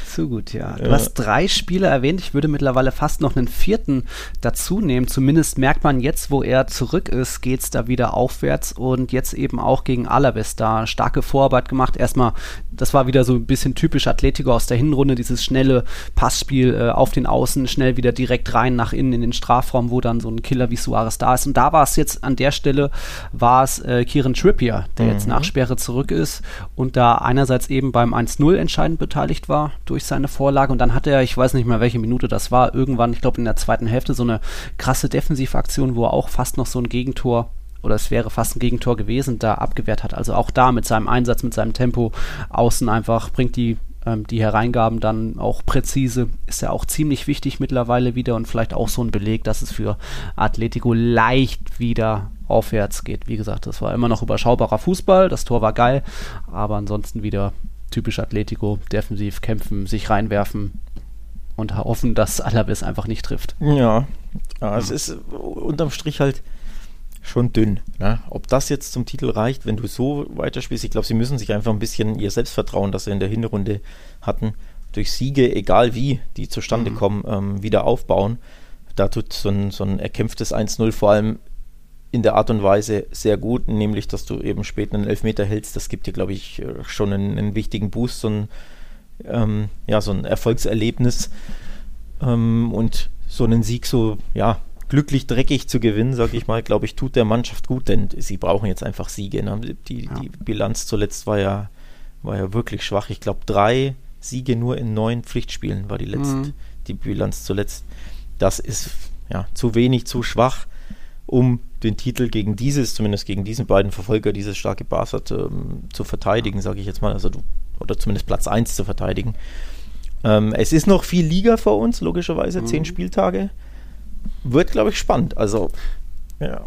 Zu gut, ja. Du ja. hast drei Spieler erwähnt. Ich würde mittlerweile fast noch einen vierten dazu nehmen. Zumindest merkt man jetzt, wo er zurück ist, geht es da wieder aufwärts und jetzt eben auch gegen Alaves da starke Vorarbeit gemacht. Erstmal, das war wieder so ein bisschen typisch Atletico aus der Hinrunde, dieses schnelle Passspiel äh, auf den Außen, schnell wieder direkt rein nach innen in den Strafraum, wo dann so ein Killer wie Suarez da ist. Und da war es jetzt an der Stelle, war es äh, Kieran Trippier, der mhm. jetzt nach Sperre zurück ist und da einerseits eben beim 1-0 entscheidend beteiligt war durch seine Vorlage und dann hatte er, ich weiß nicht mehr welche Minute das war, irgendwann, ich glaube in der zweiten Hälfte so eine krasse Defensivaktion, wo er auch fast noch so ein Gegentor oder es wäre fast ein Gegentor gewesen, da abgewehrt hat. Also auch da mit seinem Einsatz, mit seinem Tempo außen einfach bringt die ähm, die Hereingaben dann auch präzise. Ist ja auch ziemlich wichtig mittlerweile wieder und vielleicht auch so ein Beleg, dass es für Atletico leicht wieder aufwärts geht. Wie gesagt, das war immer noch überschaubarer Fußball, das Tor war geil, aber ansonsten wieder typisch Atletico, defensiv kämpfen, sich reinwerfen und hoffen, dass Alaves einfach nicht trifft. Ja, ja es ist unterm Strich halt schon dünn. Ne? Ob das jetzt zum Titel reicht, wenn du so weiterspielst, ich glaube, sie müssen sich einfach ein bisschen ihr Selbstvertrauen, das sie in der Hinrunde hatten, durch Siege, egal wie die zustande mhm. kommen, ähm, wieder aufbauen. Da tut so ein, so ein erkämpftes 1-0 vor allem in der Art und Weise sehr gut, nämlich dass du eben spät einen Elfmeter hältst. Das gibt dir, glaube ich, äh, schon einen, einen, wichtigen Boost, so ein, ähm, ja, so ein Erfolgserlebnis ähm, und so einen Sieg so, ja, glücklich dreckig zu gewinnen, sage ich mal, glaube ich, tut der Mannschaft gut, denn sie brauchen jetzt einfach Siege. Ne? Die, ja. die, Bilanz zuletzt war ja, war ja wirklich schwach. Ich glaube, drei Siege nur in neun Pflichtspielen war die letzte, mhm. die Bilanz zuletzt. Das ist ja zu wenig, zu schwach, um den Titel gegen dieses, zumindest gegen diesen beiden Verfolger, dieses starke Barca ähm, zu verteidigen, sage ich jetzt mal, also oder zumindest Platz 1 zu verteidigen. Ähm, es ist noch viel Liga vor uns, logischerweise, mhm. zehn Spieltage. Wird, glaube ich, spannend. Also, ja,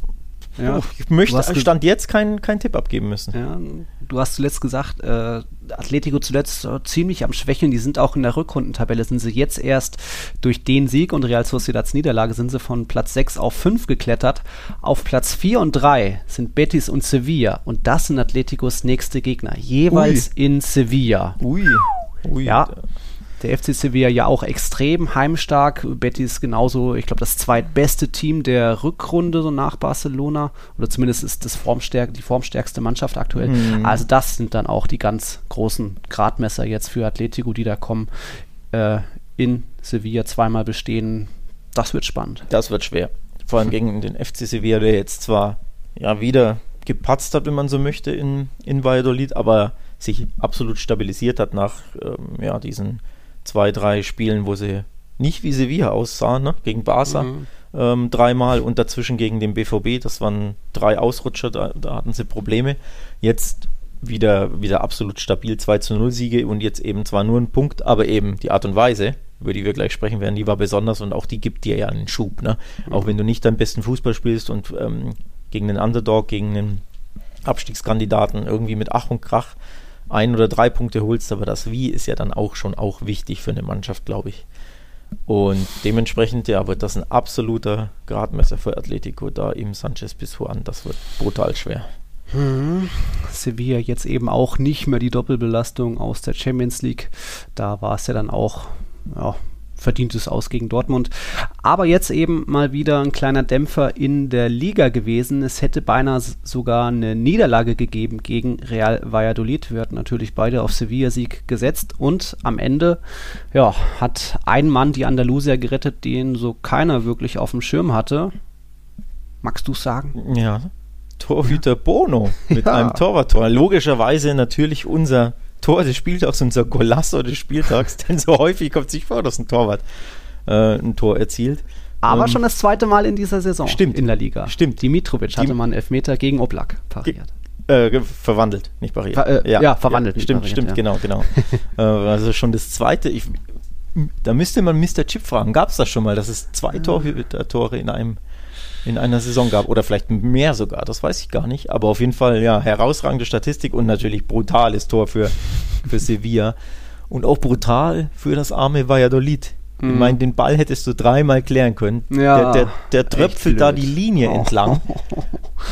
ja, Uff, ich möchte Stand jetzt keinen kein Tipp abgeben müssen. Ja, du hast zuletzt gesagt, äh, Atletico zuletzt äh, ziemlich am Schwächeln. Die sind auch in der Rückrundentabelle, sind sie jetzt erst durch den Sieg und Real Sociedads Niederlage sind sie von Platz 6 auf 5 geklettert. Auf Platz 4 und 3 sind Betis und Sevilla und das sind Atleticos nächste Gegner, jeweils Ui. in Sevilla. Ui. Ui. Ja, der FC Sevilla ja auch extrem heimstark. Betis genauso, ich glaube, das zweitbeste Team der Rückrunde, so nach Barcelona. Oder zumindest ist das Formstärk die formstärkste Mannschaft aktuell. Mhm. Also, das sind dann auch die ganz großen Gradmesser jetzt für Atletico, die da kommen. Äh, in Sevilla zweimal bestehen. Das wird spannend. Das wird schwer. Vor allem gegen den FC Sevilla, der jetzt zwar ja wieder gepatzt hat, wenn man so möchte, in, in Valladolid, aber sich absolut stabilisiert hat nach ähm, ja, diesen zwei, drei Spielen, wo sie nicht wie Sevilla aussahen, ne? gegen Barca mhm. ähm, dreimal und dazwischen gegen den BVB. Das waren drei Ausrutscher, da, da, hatten sie Probleme. Jetzt wieder, wieder absolut stabil 2 zu 0 Siege und jetzt eben zwar nur ein Punkt, aber eben die Art und Weise, über die wir gleich sprechen werden, die war besonders und auch die gibt dir ja einen Schub. Ne? Mhm. Auch wenn du nicht deinen besten Fußball spielst und ähm, gegen den Underdog, gegen einen Abstiegskandidaten irgendwie mit Ach und Krach ein oder drei Punkte holst, aber das Wie ist ja dann auch schon auch wichtig für eine Mannschaft, glaube ich. Und dementsprechend ja, wird das ein absoluter Gradmesser für Atletico, da im Sanchez bis Juan. Das wird brutal schwer. Hm. Sevilla jetzt eben auch nicht mehr die Doppelbelastung aus der Champions League. Da war es ja dann auch ja, verdientes Aus gegen Dortmund. Aber jetzt eben mal wieder ein kleiner Dämpfer in der Liga gewesen. Es hätte beinahe sogar eine Niederlage gegeben gegen Real Valladolid. Wir hatten natürlich beide auf Sevilla-Sieg gesetzt und am Ende ja, hat ein Mann die Andalusier gerettet, den so keiner wirklich auf dem Schirm hatte. Magst du sagen? Ja, Torhüter Bono mit ja. einem Torwarttor. Logischerweise natürlich unser Tor des Spieltags, unser Golasso des Spieltags, denn so häufig kommt es nicht vor, dass ein Torwart äh, ein Tor erzielt. Aber ähm, schon das zweite Mal in dieser Saison stimmt, in der Liga. Stimmt. Dimitrovic hatte man Elfmeter gegen Oblak pariert. Äh, verwandelt, nicht pariert. Ver äh, ja, ja, verwandelt. Ja, stimmt, pariert, stimmt, ja. genau, genau. äh, also schon das zweite. Ich, da müsste man Mr. Chip fragen. Gab es das schon mal, dass es zwei Torhüter-Tore in einem in einer Saison gab oder vielleicht mehr sogar, das weiß ich gar nicht. Aber auf jeden Fall, ja, herausragende Statistik und natürlich brutales Tor für, für Sevilla. Und auch brutal für das arme Valladolid. Ich mhm. meine, den Ball hättest du dreimal klären können. Ja, der, der, der tröpfelt da die Linie oh. entlang.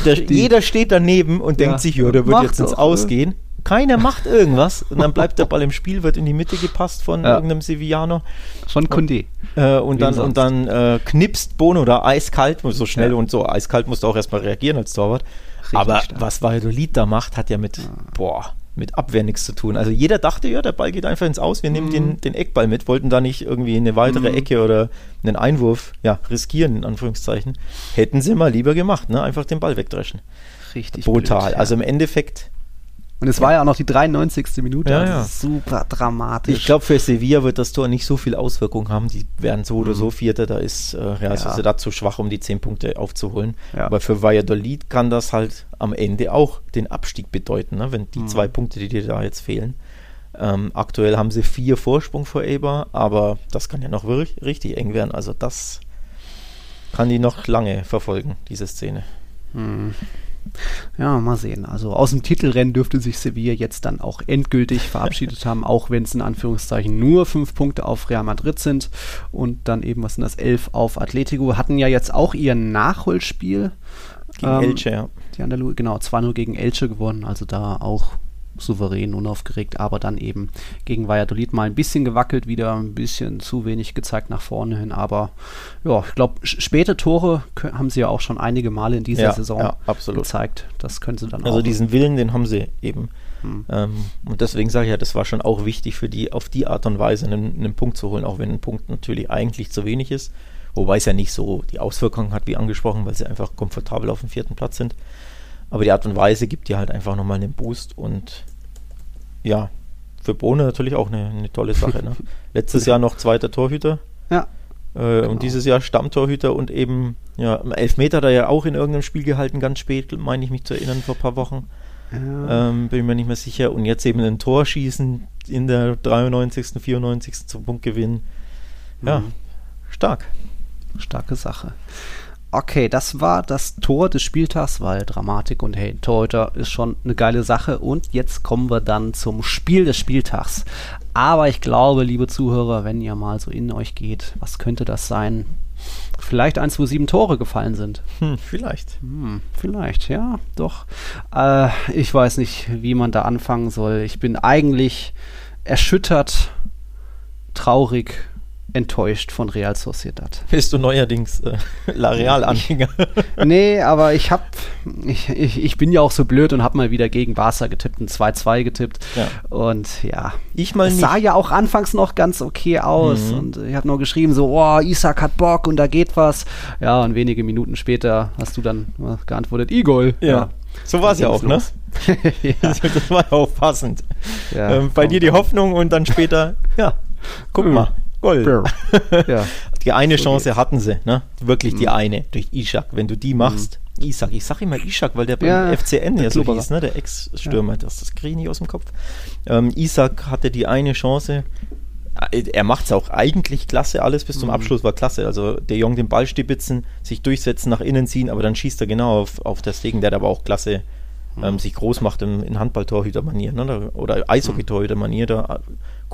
Der, jeder steht daneben und ja. denkt sich, ja, der wird jetzt ins Ausgehen. Keiner macht irgendwas und dann bleibt der Ball im Spiel, wird in die Mitte gepasst von ja. irgendeinem Sevillano. Von Kunde. Äh, und, dann, und dann äh, knipst Bono da eiskalt, so schnell ja. und so eiskalt musst du auch erstmal reagieren als Torwart. Richtig Aber stark. was Valladolid da macht, hat ja mit, ja. boah, mit Abwehr nichts zu tun. Also jeder dachte, ja, der Ball geht einfach ins Aus, wir nehmen mhm. den, den Eckball mit, wollten da nicht irgendwie eine weitere mhm. Ecke oder einen Einwurf ja, riskieren, in Anführungszeichen. Hätten sie mal lieber gemacht, ne? einfach den Ball wegdreschen. Richtig. Brutal. Blöd, ja. Also im Endeffekt und es war ja auch noch die 93. Minute. Ja, ja. Super dramatisch. Ich glaube, für Sevilla wird das Tor nicht so viel Auswirkung haben. Die werden so oder so mhm. Vierter. Da ist äh, Real Sociedad zu schwach, um die 10 Punkte aufzuholen. Ja. Aber für Valladolid kann das halt am Ende auch den Abstieg bedeuten, ne? wenn die mhm. zwei Punkte, die dir da jetzt fehlen. Ähm, aktuell haben sie vier Vorsprung vor Eber, aber das kann ja noch wirklich richtig eng werden. Also das kann die noch lange verfolgen, diese Szene. Hm. Ja, mal sehen. Also aus dem Titelrennen dürfte sich Sevilla jetzt dann auch endgültig verabschiedet haben, auch wenn es in Anführungszeichen nur fünf Punkte auf Real Madrid sind und dann eben, was sind das, elf auf Atletico. Hatten ja jetzt auch ihr Nachholspiel. Gegen ähm, Elche, ja. Die Andalu genau, 2-0 gegen Elche gewonnen, also da auch souverän, unaufgeregt, aber dann eben gegen Valladolid mal ein bisschen gewackelt, wieder ein bisschen zu wenig gezeigt nach vorne hin. Aber ja, ich glaube, späte Tore haben sie ja auch schon einige Male in dieser ja, Saison ja, gezeigt. Das können sie dann also auch. Also diesen Willen, den haben sie eben. Hm. Ähm, und deswegen sage ich ja, das war schon auch wichtig für die, auf die Art und Weise einen, einen Punkt zu holen, auch wenn ein Punkt natürlich eigentlich zu wenig ist. Wobei es ja nicht so die Auswirkungen hat, wie angesprochen, weil sie einfach komfortabel auf dem vierten Platz sind. Aber die Art und Weise gibt dir halt einfach nochmal einen Boost und ja, für Bohne natürlich auch eine, eine tolle Sache. Ne? Letztes Jahr noch zweiter Torhüter. Ja. Äh, genau. Und dieses Jahr Stammtorhüter und eben, ja, Elfmeter hat er ja auch in irgendeinem Spiel gehalten, ganz spät, meine ich mich zu erinnern, vor ein paar Wochen. Ja. Ähm, bin mir nicht mehr sicher. Und jetzt eben ein Tor schießen in der 93., 94. zum Punkt gewinnen. Ja, mhm. stark. Starke Sache. Okay, das war das Tor des Spieltags, weil Dramatik und hey, Torhüter ist schon eine geile Sache. Und jetzt kommen wir dann zum Spiel des Spieltags. Aber ich glaube, liebe Zuhörer, wenn ihr mal so in euch geht, was könnte das sein? Vielleicht eins, wo sieben Tore gefallen sind. Hm, vielleicht. Hm, vielleicht, ja, doch. Äh, ich weiß nicht, wie man da anfangen soll. Ich bin eigentlich erschüttert, traurig enttäuscht von Real Sociedad. Bist du neuerdings äh, La Real-Anhänger? nee, aber ich hab, ich, ich, ich, bin ja auch so blöd und hab mal wieder gegen Barca getippt, ein 2-2 getippt. Ja. Und ja, ich mal sah ja auch anfangs noch ganz okay aus. Mhm. Und ich habe nur geschrieben, so, oh, Isaac hat Bock und da geht was. Ja, und wenige Minuten später hast du dann geantwortet, Igol. Ja. ja. So war es ja auch, ne? ja. Das war ja auch passend. Ja, ähm, bei dir die Hoffnung und dann später, ja, guck mhm. mal, Gold. ja. Die eine so Chance geht's. hatten sie, ne? Wirklich mhm. die eine durch Ishak. Wenn du die machst, mhm. Ishak, ich sag immer Ishak, weil der beim ja, FCN ja so hieß, ne? Der Ex-Stürmer, ja. das, das kriege ich nicht aus dem Kopf. Ähm, Ishak hatte die eine Chance. Äh, er macht es auch eigentlich klasse, alles bis zum mhm. Abschluss war klasse. Also der Jung den Ball stibitzen, sich durchsetzen, nach innen ziehen, aber dann schießt er genau auf, auf das Ding. Der hat aber auch klasse mhm. ähm, sich groß macht in, in Handball-Torhüter-Manier ne? oder Eishockey-Torhüter-Manier. Da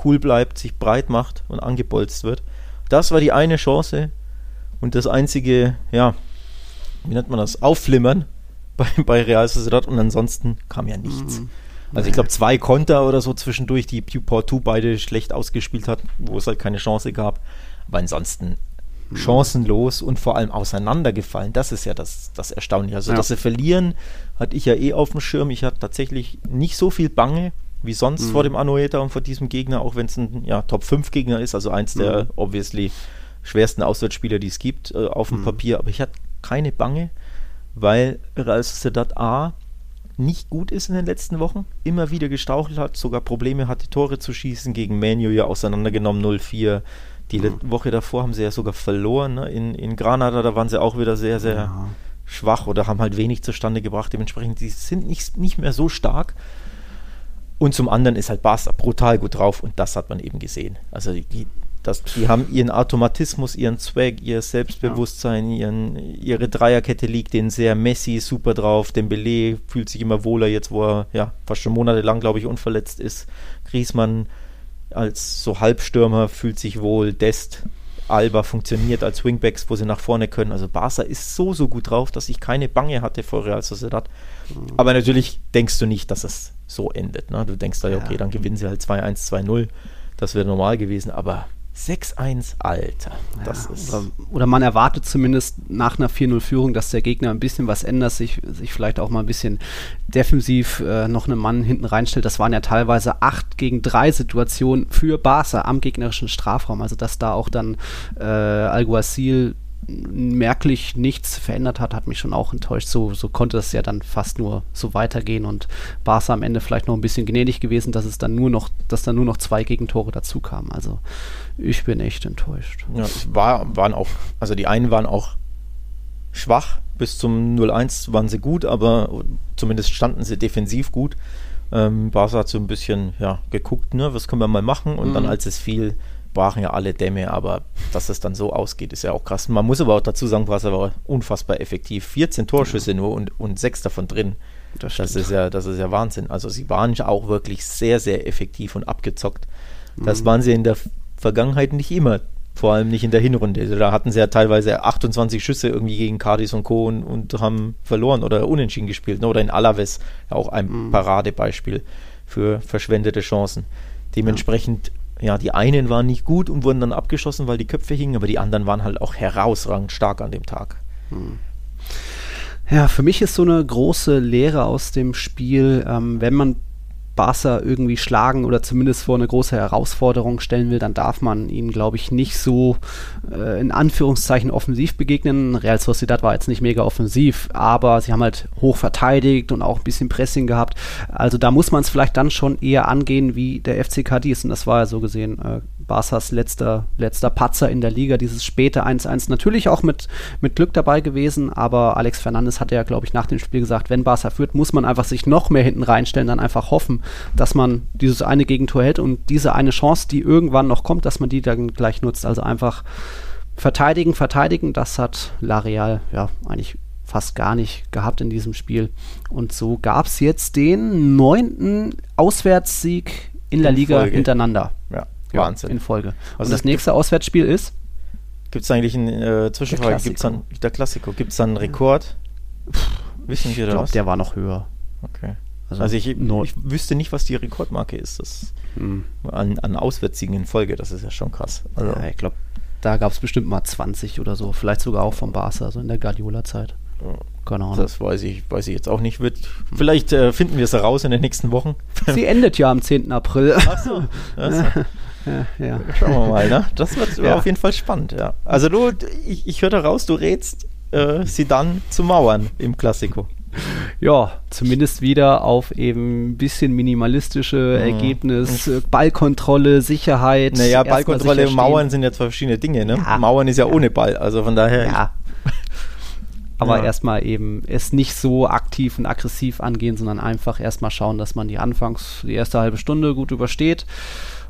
cool bleibt, sich breit macht und angebolzt wird. Das war die eine Chance und das einzige, ja, wie nennt man das, Aufflimmern bei, bei Real Sociedad und ansonsten kam ja nichts. Mhm. Also ich glaube zwei Konter oder so zwischendurch, die Porto beide schlecht ausgespielt hat, wo es halt keine Chance gab. Aber ansonsten. Chancenlos und vor allem auseinandergefallen. Das ist ja das, das Erstaunliche. Also, ja. dass sie verlieren, hatte ich ja eh auf dem Schirm. Ich hatte tatsächlich nicht so viel Bange wie sonst mhm. vor dem Anoeta und vor diesem Gegner, auch wenn es ein ja, Top-5-Gegner ist, also eins mhm. der obviously schwersten Auswärtsspieler, die es gibt, äh, auf dem mhm. Papier. Aber ich hatte keine Bange, weil Real Sociedad A nicht gut ist in den letzten Wochen, immer wieder gestrauchelt hat, sogar Probleme hatte, Tore zu schießen, gegen Manu ja auseinandergenommen 0-4. Die mhm. Woche davor haben sie ja sogar verloren. Ne? In, in Granada, da waren sie auch wieder sehr, sehr ja. schwach oder haben halt wenig zustande gebracht. Dementsprechend, die sind nicht, nicht mehr so stark. Und zum anderen ist halt Barca brutal gut drauf und das hat man eben gesehen. Also die, das, die haben ihren Automatismus, ihren Swag, ihr Selbstbewusstsein, ihren, ihre Dreierkette liegt denen sehr. Messi super drauf, Dembele fühlt sich immer wohler jetzt, wo er ja fast schon monatelang, glaube ich, unverletzt ist. Griezmann als so Halbstürmer fühlt sich wohl. Dest, Alba funktioniert als Wingbacks, wo sie nach vorne können. Also Barca ist so, so gut drauf, dass ich keine Bange hatte vor Real Sociedad. Mhm. Aber natürlich denkst du nicht, dass es so endet. Ne? Du denkst da, okay, dann gewinnen sie halt 2-1, 2-0. Das wäre normal gewesen, aber 6-1, Alter. Das ja, ist oder, oder, man erwartet zumindest nach einer 4-0-Führung, dass der Gegner ein bisschen was ändert, sich, sich vielleicht auch mal ein bisschen defensiv äh, noch einen Mann hinten reinstellt. Das waren ja teilweise 8 gegen 3 Situationen für Barca am gegnerischen Strafraum. Also dass da auch dann äh, Alguacil merklich nichts verändert hat, hat mich schon auch enttäuscht. So, so konnte es ja dann fast nur so weitergehen und Barca am Ende vielleicht noch ein bisschen gnädig gewesen, dass es dann nur noch, dass dann nur noch zwei Gegentore dazu kamen. Also ich bin echt enttäuscht. Ja, es war, waren auch, also die einen waren auch schwach, bis zum 0-1 waren sie gut, aber zumindest standen sie defensiv gut. Ähm, Barca hat so ein bisschen ja, geguckt, ne, was können wir mal machen und mhm. dann als es fiel, durchbrachen ja alle Dämme, aber dass es dann so ausgeht, ist ja auch krass. Man muss aber auch dazu sagen, Barca war unfassbar effektiv. 14 Torschüsse nur und, und sechs davon drin. Das, das, ist ja, das ist ja Wahnsinn. Also sie waren auch wirklich sehr, sehr effektiv und abgezockt. Das mhm. waren sie in der Vergangenheit nicht immer. Vor allem nicht in der Hinrunde. Also da hatten sie ja teilweise 28 Schüsse irgendwie gegen Cardis und Co. Und, und haben verloren oder unentschieden gespielt. Oder in Alaves auch ein mhm. Paradebeispiel für verschwendete Chancen. Dementsprechend, ja. Ja, die einen waren nicht gut und wurden dann abgeschossen, weil die Köpfe hingen, aber die anderen waren halt auch herausragend stark an dem Tag. Mhm. Ja, für mich ist so eine große Lehre aus dem Spiel, ähm, wenn man Barca irgendwie schlagen oder zumindest vor eine große Herausforderung stellen will, dann darf man ihnen, glaube ich, nicht so äh, in Anführungszeichen offensiv begegnen. Real Sociedad war jetzt nicht mega offensiv, aber sie haben halt hoch verteidigt und auch ein bisschen Pressing gehabt. Also da muss man es vielleicht dann schon eher angehen, wie der FC Cadiz. Und das war ja so gesehen äh, Barças letzter, letzter Patzer in der Liga, dieses späte 1-1. Natürlich auch mit, mit Glück dabei gewesen, aber Alex Fernandes hatte ja, glaube ich, nach dem Spiel gesagt, wenn Barca führt, muss man einfach sich noch mehr hinten reinstellen, dann einfach hoffen, dass man dieses eine Gegentor hält und diese eine Chance, die irgendwann noch kommt, dass man die dann gleich nutzt. Also einfach verteidigen, verteidigen. Das hat L'Areal ja eigentlich fast gar nicht gehabt in diesem Spiel. Und so gab es jetzt den neunten Auswärtssieg in, in der Liga Folge. hintereinander. Ja, Wahnsinn. in Folge. Also Und das nächste Auswärtsspiel ist? Gibt es eigentlich eine äh, Zwischenfrage? Gibt es dann der Klassiko? Gibt es dann einen Rekord? Wissen wir das? Ich glaube, der war noch höher. Okay. Also, also ich, ich, wüsste nicht, was die Rekordmarke ist. Das hm. an, an Auswärtssiegen in Folge, das ist ja schon krass. Also, ja, ich glaube, da gab es bestimmt mal 20 oder so. Vielleicht sogar auch vom Barca, also in der Guardiola-Zeit. Keine Ahnung. Das weiß ich, weiß ich jetzt auch nicht. Wird, vielleicht äh, finden wir es heraus in den nächsten Wochen. Sie endet ja am 10. April. Ach so. Also. Ja, ja. Schauen wir mal, ne? Das wird ja. auf jeden Fall spannend, ja. Also du, ich, ich höre raus, du rätst äh, sie dann zu Mauern im Klassiko ja, zumindest wieder auf eben ein bisschen minimalistische mhm. Ergebnis, äh, Ballkontrolle, Sicherheit. Naja, Ballkontrolle und Mauern sind ja zwei verschiedene Dinge, ne? Ja. Mauern ist ja, ja, ohne Ball, also von daher. Ja. Aber ja. erstmal eben es nicht so aktiv und aggressiv angehen, sondern einfach erstmal schauen, dass man die Anfangs, die erste halbe Stunde gut übersteht.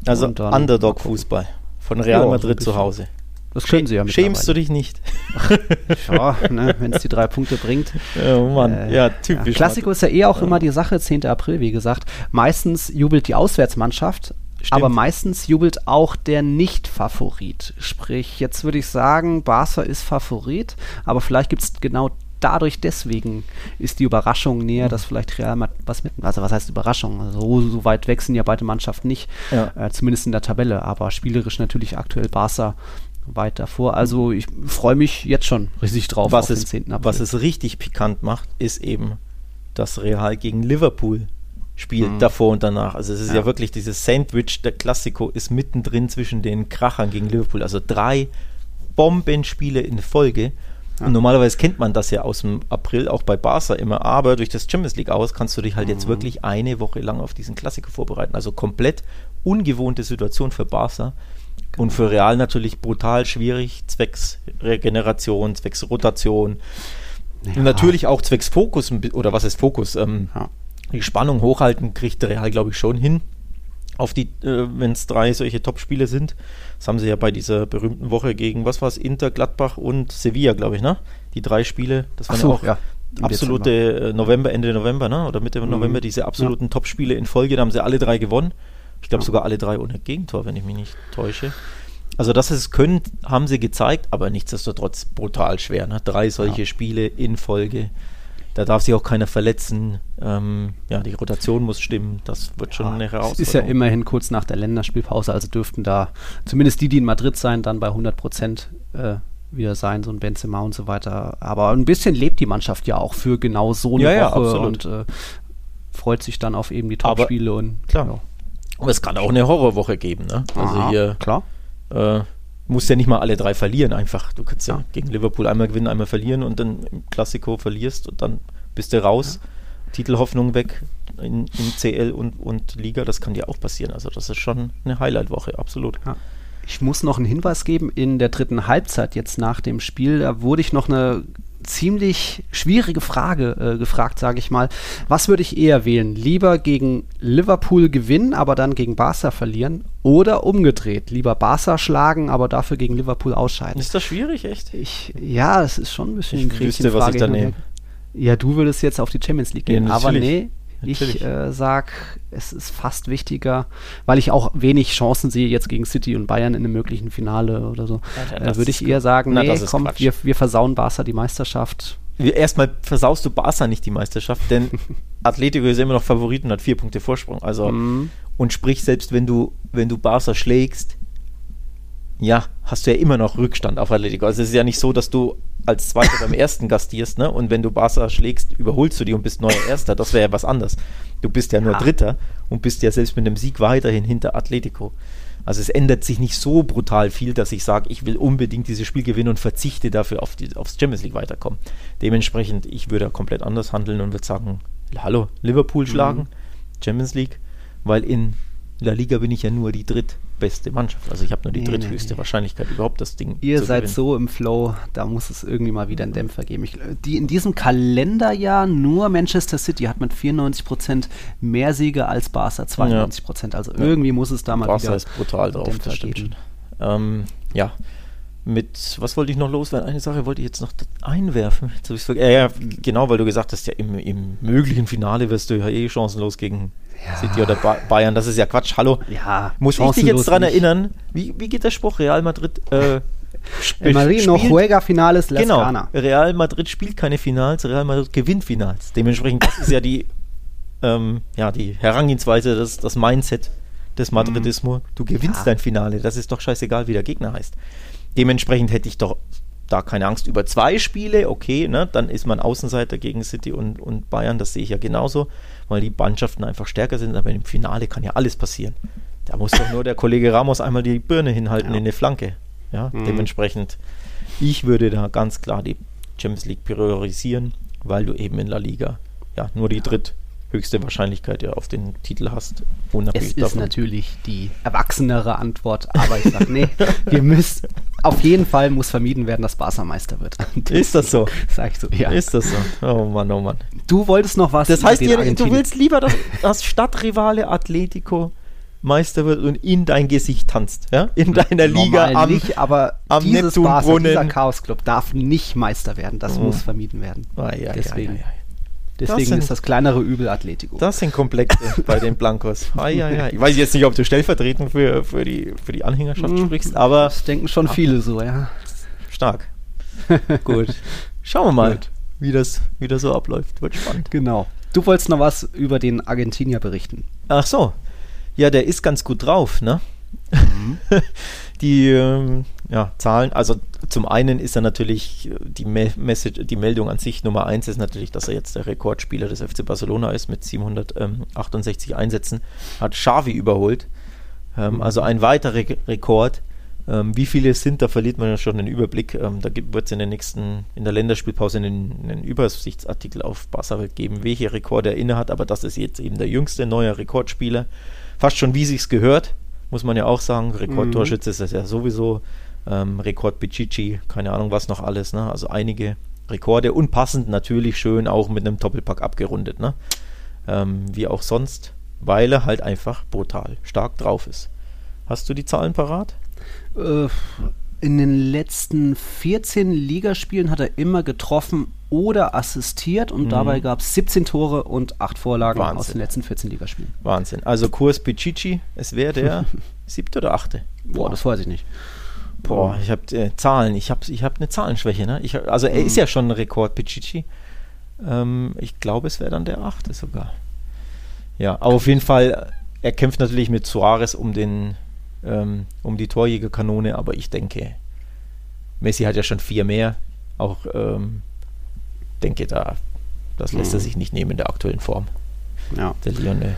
Also Underdog-Fußball von Real Madrid zu Hause. Das können sie ja Schämst du dich nicht? ja, ne, wenn es die drei Punkte bringt. Oh Mann, äh, ja, typisch. Ja. Klassiko ist ja eh auch ja. immer die Sache, 10. April, wie gesagt. Meistens jubelt die Auswärtsmannschaft, Stimmt. aber meistens jubelt auch der Nicht-Favorit. Sprich, jetzt würde ich sagen, Barca ist Favorit, aber vielleicht gibt es genau dadurch deswegen ist die Überraschung näher, mhm. dass vielleicht Real mal was mit. Also was heißt Überraschung? Also so, so weit weg sind ja beide Mannschaften nicht, ja. äh, zumindest in der Tabelle, aber spielerisch natürlich aktuell Barca weit davor. Also ich freue mich jetzt schon richtig drauf was auf es, den 10. April. Was es richtig pikant macht, ist eben das Real gegen Liverpool spielt mhm. davor und danach. Also es ist ja. ja wirklich dieses Sandwich, der Klassiko ist mittendrin zwischen den Krachern gegen Liverpool. Also drei Bombenspiele in Folge. Ja. Und normalerweise kennt man das ja aus dem April, auch bei Barca immer, aber durch das Champions League aus kannst du dich halt mhm. jetzt wirklich eine Woche lang auf diesen Klassiker vorbereiten. Also komplett ungewohnte Situation für Barca. Und für Real natürlich brutal schwierig, zwecks Regeneration, zwecks Rotation. Ja. Natürlich auch zwecks Fokus, oder was ist Fokus? Ähm, ja. Die Spannung hochhalten kriegt Real, glaube ich, schon hin. Auf die, äh, wenn es drei solche Top-Spiele sind. Das haben sie ja bei dieser berühmten Woche gegen, was war es, Inter, Gladbach und Sevilla, glaube ich, ne? Die drei Spiele, das waren so, ja auch ja, absolute Dezember. Äh, November, Ende November, ne? Oder Mitte mhm. November, diese absoluten ja. Top-Spiele in Folge, da haben sie alle drei gewonnen. Ich glaube sogar alle drei ohne Gegentor, wenn ich mich nicht täusche. Also, dass es können, haben sie gezeigt, aber nichtsdestotrotz brutal schwer. Ne? Drei solche ja. Spiele in Folge. Da darf sich auch keiner verletzen. Ähm, ja, die Rotation muss stimmen. Das wird schon ja, eine Herausforderung. Es ist ja immerhin kurz nach der Länderspielpause, also dürften da zumindest die, die in Madrid sein, dann bei 100 Prozent äh, wieder sein, so ein Benzema und so weiter. Aber ein bisschen lebt die Mannschaft ja auch für genau so eine ja, Woche ja, und äh, freut sich dann auf eben die Topspiele und klar. Ja. Aber es kann auch eine Horrorwoche geben, ne? Also Aha, hier klar. Äh, musst ja nicht mal alle drei verlieren einfach. Du kannst ja, ja, gegen Liverpool einmal gewinnen, einmal verlieren und dann im Klassiko verlierst und dann bist du raus. Ja. Titelhoffnung weg in, in, CL und, und Liga, das kann dir auch passieren. Also das ist schon eine Highlight-Woche, absolut. Ja. Ich muss noch einen Hinweis geben, in der dritten Halbzeit jetzt nach dem Spiel, da wurde ich noch eine ziemlich schwierige Frage äh, gefragt, sage ich mal. Was würde ich eher wählen? Lieber gegen Liverpool gewinnen, aber dann gegen Barca verlieren? Oder umgedreht, lieber Barca schlagen, aber dafür gegen Liverpool ausscheiden? Ist das schwierig, echt? Ich, ja, es ist schon ein bisschen Ich wüsste, was ich da nehme. Ja, du würdest jetzt auf die Champions League gehen, Ja, aber nee, Natürlich. ich äh, sag, es ist fast wichtiger, weil ich auch wenig Chancen sehe jetzt gegen City und Bayern in einem möglichen Finale oder so. Ja, Äh, das würde ich eher sagen, Na, nee, komm, wir, wir versauen Barca die Meisterschaft. Erstmal versaust du Barca nicht die Meisterschaft, denn Atletico ist immer noch Favorit und hat vier Punkte Vorsprung. Also, Mhm. und sprich, selbst wenn du, wenn du Barca schlägst, ja, hast du ja immer noch Rückstand auf Atletico. Also es ist ja nicht so, dass du als Zweiter beim Ersten gastierst, ne? Und wenn du Barca schlägst, überholst du die und bist neuer Erster. Das wäre ja was anderes. Du bist ja nur Ja. Dritter und bist ja selbst mit einem Sieg weiterhin hinter Atletico. Also es ändert sich nicht so brutal viel, dass ich sage, ich will unbedingt dieses Spiel gewinnen und verzichte dafür auf die, aufs Champions League weiterkommen. Dementsprechend, ich würde komplett anders handeln und würde sagen, hallo, Liverpool Mhm. schlagen, Champions League, weil in La Liga bin ich ja nur die drittbeste Mannschaft. Also ich habe nur die Nee, dritthöchste nee. Wahrscheinlichkeit überhaupt das Ding Ihr seid gewinnen. so im Flow, da muss es irgendwie mal wieder einen Dämpfer geben. Ich, die, in diesem Kalenderjahr nur Manchester City hat mit 94% mehr Siege als Barca 92%. Also irgendwie muss es da mal Barca wieder ist brutal drauf, Dämpfer das stimmt. Ähm, ja, mit, was wollte ich noch loswerden? Eine Sache wollte ich jetzt noch einwerfen. Jetzt äh, ja, genau, weil du gesagt hast, ja, im, im möglichen Finale wirst du ja eh chancenlos gegen Ja. City oder ba Bayern. Das ist ja Quatsch. Hallo. Ja, Muss ich dich jetzt dran nicht. erinnern? Wie, wie geht der Spruch? Real Madrid äh, El Marino spielt- juega finales Las Genau. Real Madrid spielt keine Finals, Real Madrid gewinnt Finals. Dementsprechend, das ist ja die, ähm, ja, die Herangehensweise, das, das Mindset des Madridismo. Du gewinnst Ja. dein Finale. Das ist doch scheißegal, wie der Gegner heißt. Dementsprechend hätte ich doch da keine Angst über zwei Spiele. Okay, ne, dann ist man Außenseiter gegen City und, und Bayern. Das sehe ich ja genauso, weil die Mannschaften einfach stärker sind. Aber im Finale kann ja alles passieren. Da muss doch nur der Kollege Ramos einmal die Birne hinhalten Ja. in eine Flanke. Ja, Mhm. dementsprechend, ich würde da ganz klar die Champions League priorisieren, weil du eben in La Liga ja nur die dritthöchste Wahrscheinlichkeit ja auf den Titel hast. Es Unabhängig ist davon. natürlich die erwachsenere Antwort, aber ich sag, nee, wir müssen, auf jeden Fall muss vermieden werden, dass Barca Meister wird. Ist das so? Sag ich so, ja. Ist das so? Oh Mann, oh Mann. Du wolltest noch was Das heißt, ihr, du willst lieber, dass, dass Stadtrivale Atletico Meister wird und in dein Gesicht tanzt, ja? In deiner Liga Normal am, nicht, aber am dieses Barca, dieser Chaos-Club darf nicht Meister werden. Das Oh. muss vermieden werden. Ah, ja, Deswegen, ja, ja, ja. deswegen sind- ist das kleinere Übel Atletico. Das sind Komplexe bei den Blancos. Ah, ja, ja. Ich weiß jetzt nicht, ob du stellvertretend für, für, die, für die Anhängerschaft Mhm. sprichst, aber das denken schon viele so, ja. stark. Gut. Schauen wir mal, Gut. wie das, wie das so abläuft. Wird spannend. Genau. Du wolltest noch was über den Argentinier berichten. Ach so. Ja, der ist ganz gut drauf, ne? Mhm. die ähm, ja, Zahlen, also zum einen ist er natürlich, äh, die, Me Message, die Meldung an sich Nummer eins ist natürlich, dass er jetzt der Rekordspieler des FC Barcelona ist mit 768 Einsätzen, hat Xavi überholt, ähm, also ein weiterer Re Rekord. Ähm, wie viele es sind, da verliert man ja schon den Überblick. Ähm, da wird es in der nächsten, in der Länderspielpause einen, einen Übersichtsartikel auf Barca-Welt geben, welche Rekorde er inne hat, aber das ist jetzt eben der jüngste neue Rekordspieler. Fast schon wie sich's gehört, muss man ja auch sagen. Rekordtorschütze ist das ja sowieso. Ähm, Rekord Pichichi, keine Ahnung was noch alles. Ne? Also einige Rekorde und passend natürlich schön auch mit einem Doppelpack abgerundet. Ne? Ähm, wie auch sonst, weil er halt einfach brutal stark drauf ist. Hast du die Zahlen parat? Äh, in den letzten 14 Ligaspielen hat er immer getroffen oder assistiert und Mhm. dabei gab es 17 Tore und 8 Vorlagen Wahnsinn. aus den letzten 14 Ligaspielen. Wahnsinn. Also Kurs Pichichi, es wäre der siebte oder achte. Boah, das weiß ich nicht. Boah, ich habe äh, Zahlen. Ich habe ich hab eine Zahlenschwäche. Ne? Ich, also er Mhm. ist ja schon ein Rekord, Pichichi. Ähm, ich glaube, es wäre dann der achte sogar. Ja, aber auf jeden Fall, er kämpft natürlich mit Suarez um den ähm, um die Torjägerkanone, aber ich denke, Messi hat ja schon vier mehr. Auch ähm, denke da, das lässt er Mhm. sich nicht nehmen in der aktuellen Form. Ja. Der Lionel.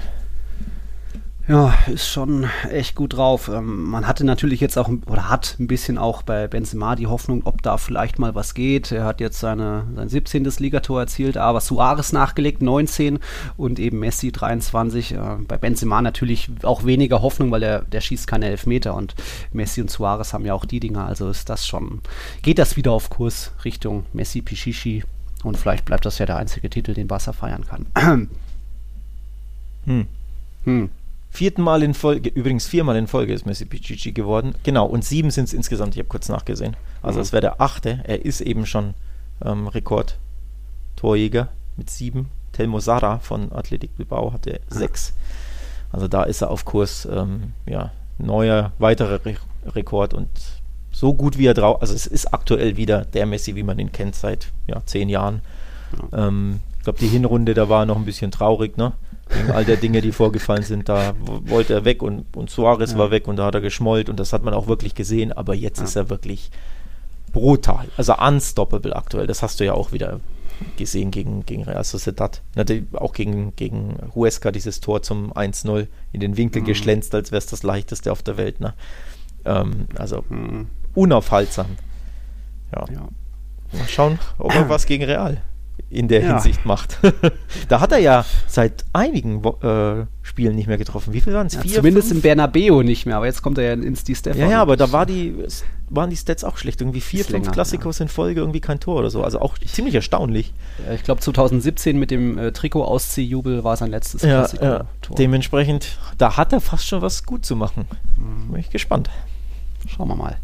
Ja, ist schon echt gut drauf. Ähm, man hatte natürlich jetzt auch, oder hat ein bisschen auch bei Benzema die Hoffnung, ob da vielleicht mal was geht. Er hat jetzt seine, sein 17. Ligator erzielt, aber Suarez nachgelegt, 19 und eben Messi 23. Äh, bei Benzema natürlich auch weniger Hoffnung, weil er, der schießt keine Elfmeter und Messi und Suarez haben ja auch die Dinger. Also ist das schon, geht das wieder auf Kurs Richtung Messi, Pichichi und vielleicht bleibt das ja der einzige Titel, den Barca feiern kann. hm. Hm. Vierten Mal in Folge, übrigens viermal in Folge ist Messi Pichichi geworden. Genau, und sieben sind es insgesamt, ich habe kurz nachgesehen. Also es mhm. wäre der achte. Er ist eben schon ähm, Rekordtorjäger mit sieben. Telmo Sara von Athletic Bilbao hatte sechs. Also da ist er auf Kurs, ähm, ja, neuer, weiterer Re Rekord und so gut wie er drauf, also es ist aktuell wieder der Messi, wie man ihn kennt seit ja, zehn Jahren. Ja. Ähm, ich glaube, die Hinrunde, da war er noch ein bisschen traurig, ne? Wegen all der Dinge, die vorgefallen sind. Da wollte er weg und, und Suarez ja. war weg und da hat er geschmollt und das hat man auch wirklich gesehen. Aber jetzt ja. ist er wirklich brutal. Also unstoppable aktuell. Das hast du ja auch wieder gesehen gegen, gegen Real Sociedad. Auch gegen, gegen Huesca dieses Tor zum 1-0 in den Winkel mhm. geschlänzt, als wäre es das leichteste auf der Welt. Ne? Ähm, also mhm. unaufhaltsam. Ja. ja. Mal schauen, ob er was gegen Real in der ja. Hinsicht macht. da hat er ja seit einigen äh, Spielen nicht mehr getroffen. Wie viel waren es? Ja, zumindest fünf? im Bernabeo nicht mehr, aber jetzt kommt er ja ins die Stefan. Ja, ja, aber da war die, waren die Stats auch schlecht. Irgendwie vier, fünf länger, Klassikos ja. in Folge, irgendwie kein Tor oder so. Also auch ziemlich erstaunlich. ich glaube 2017 mit dem äh, Trikot-Ausziehjubel war sein letztes ja, Klassiko-Tor. dementsprechend, da hat er fast schon was gut zu machen. Mhm. Bin ich gespannt. Schauen wir mal.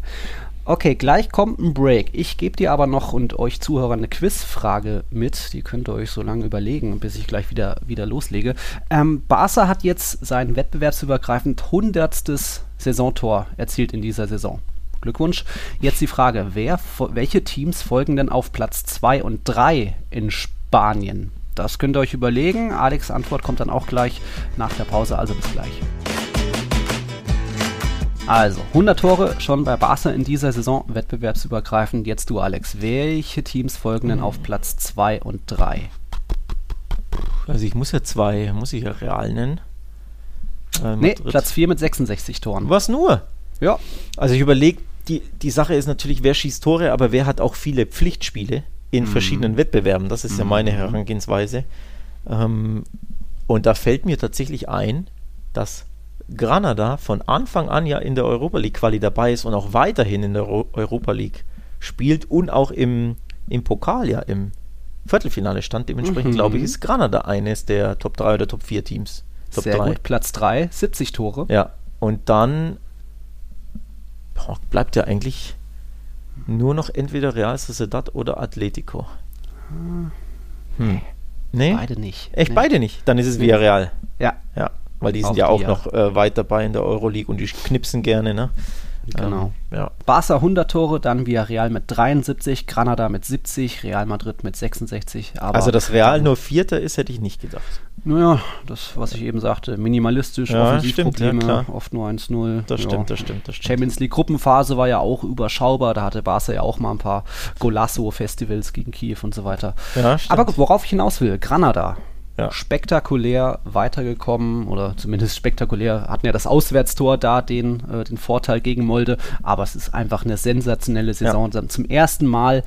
Okay, gleich kommt ein Break. Ich gebe dir aber noch und euch Zuhörern eine Quizfrage mit. Die könnt ihr euch so lange überlegen, bis ich gleich wieder, wieder loslege. Ähm, Barca hat jetzt sein wettbewerbsübergreifend hundertstes Saisontor erzielt in dieser Saison. Glückwunsch. Jetzt die Frage, wer, welche Teams folgen denn auf Platz 2 und 3 in Spanien? Das könnt ihr euch überlegen. Alex' Antwort kommt dann auch gleich nach der Pause, also bis gleich. Also, 100 Tore schon bei Barca in dieser Saison, wettbewerbsübergreifend. Jetzt du, Alex. Welche Teams folgen denn auf Platz 2 und 3? Also, ich muss ja zwei, muss ich ja real nennen. Äh, nee, Platz 4 mit 66 Toren. Was nur? Ja. Also, ich überlege, die, die Sache ist natürlich, wer schießt Tore, aber wer hat auch viele Pflichtspiele in mhm. verschiedenen Wettbewerben? Das ist mhm. ja meine Herangehensweise. Ähm, und da fällt mir tatsächlich ein, dass Granada von Anfang an ja in der Europa League Quali dabei ist und auch weiterhin in der Europa League spielt und auch im, im Pokal ja im Viertelfinale stand. Dementsprechend mhm. glaube ich, ist Granada eines der Top 3 oder Top 4 Teams. Top Sehr 3. gut, Platz 3, 70 Tore. Ja, und dann boah, bleibt ja eigentlich nur noch entweder Real Sociedad oder Atletico. Hm. Nee? Beide nicht. Echt, nee. beide nicht? Dann ist es nee. Villarreal. Ja. Ja. Weil die sind auch ja auch die, noch äh, weit dabei in der Euroleague und die knipsen gerne, ne? Genau. Ähm, ja. Barca 100 Tore, dann Villarreal mit 73, Granada mit 70, Real Madrid mit 66. also, dass Real nur Vierter ist, hätte ich nicht gedacht. Naja, das, was ich eben sagte, minimalistisch, ja, Offensivprobleme, ja, oft nur 1-0. Das ja. stimmt, das stimmt, das stimmt. Champions League Gruppenphase war ja auch überschaubar, da hatte Barca ja auch mal ein paar Golasso-Festivals gegen Kiew und so weiter. Ja, stimmt. Aber worauf ich hinaus will, Granada, ja. spektakulär weitergekommen oder zumindest spektakulär hatten ja das Auswärtstor da den, äh, den Vorteil gegen Molde, aber es ist einfach eine sensationelle Saison. Ja. Zum ersten Mal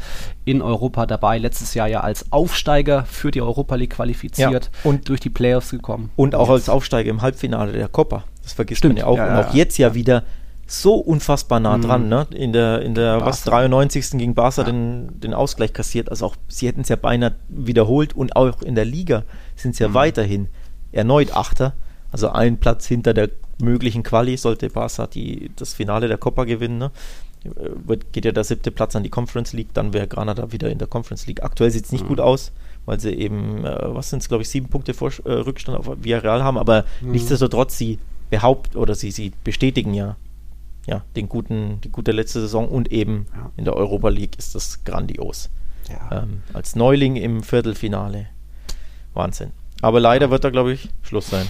in Europa dabei, letztes Jahr ja als Aufsteiger für die Europa League qualifiziert ja. und durch die Playoffs gekommen. Und auch als Aufsteiger im Halbfinale der Copa. Das vergisst Stimmt. man ja auch. und auch jetzt ja wieder so unfassbar nah dran, mhm. ne? In der, in der was, 93. gegen Barca ja. den, den Ausgleich kassiert. Also auch, sie hätten es ja beinahe wiederholt und auch in der Liga sind sie ja mhm. weiterhin erneut Achter. Also ein Platz hinter der möglichen Quali sollte Barca die, das Finale der Copa gewinnen. Ne? Wird, geht ja der siebte Platz an die Conference League, dann wäre Granada wieder in der Conference League. Aktuell sieht es nicht mhm. gut aus, weil sie eben, äh, was sind es, glaube ich, sieben Punkte vor, äh, Rückstand auf Villarreal haben, aber mhm. nichtsdestotrotz, sie behaupten oder sie, sie bestätigen ja ja, den guten, die gute letzte Saison und eben ja. in der Europa League ist das grandios. Ja. Ähm, als Neuling im Viertelfinale. Wahnsinn. Aber leider wird da, glaube ich, Schluss sein.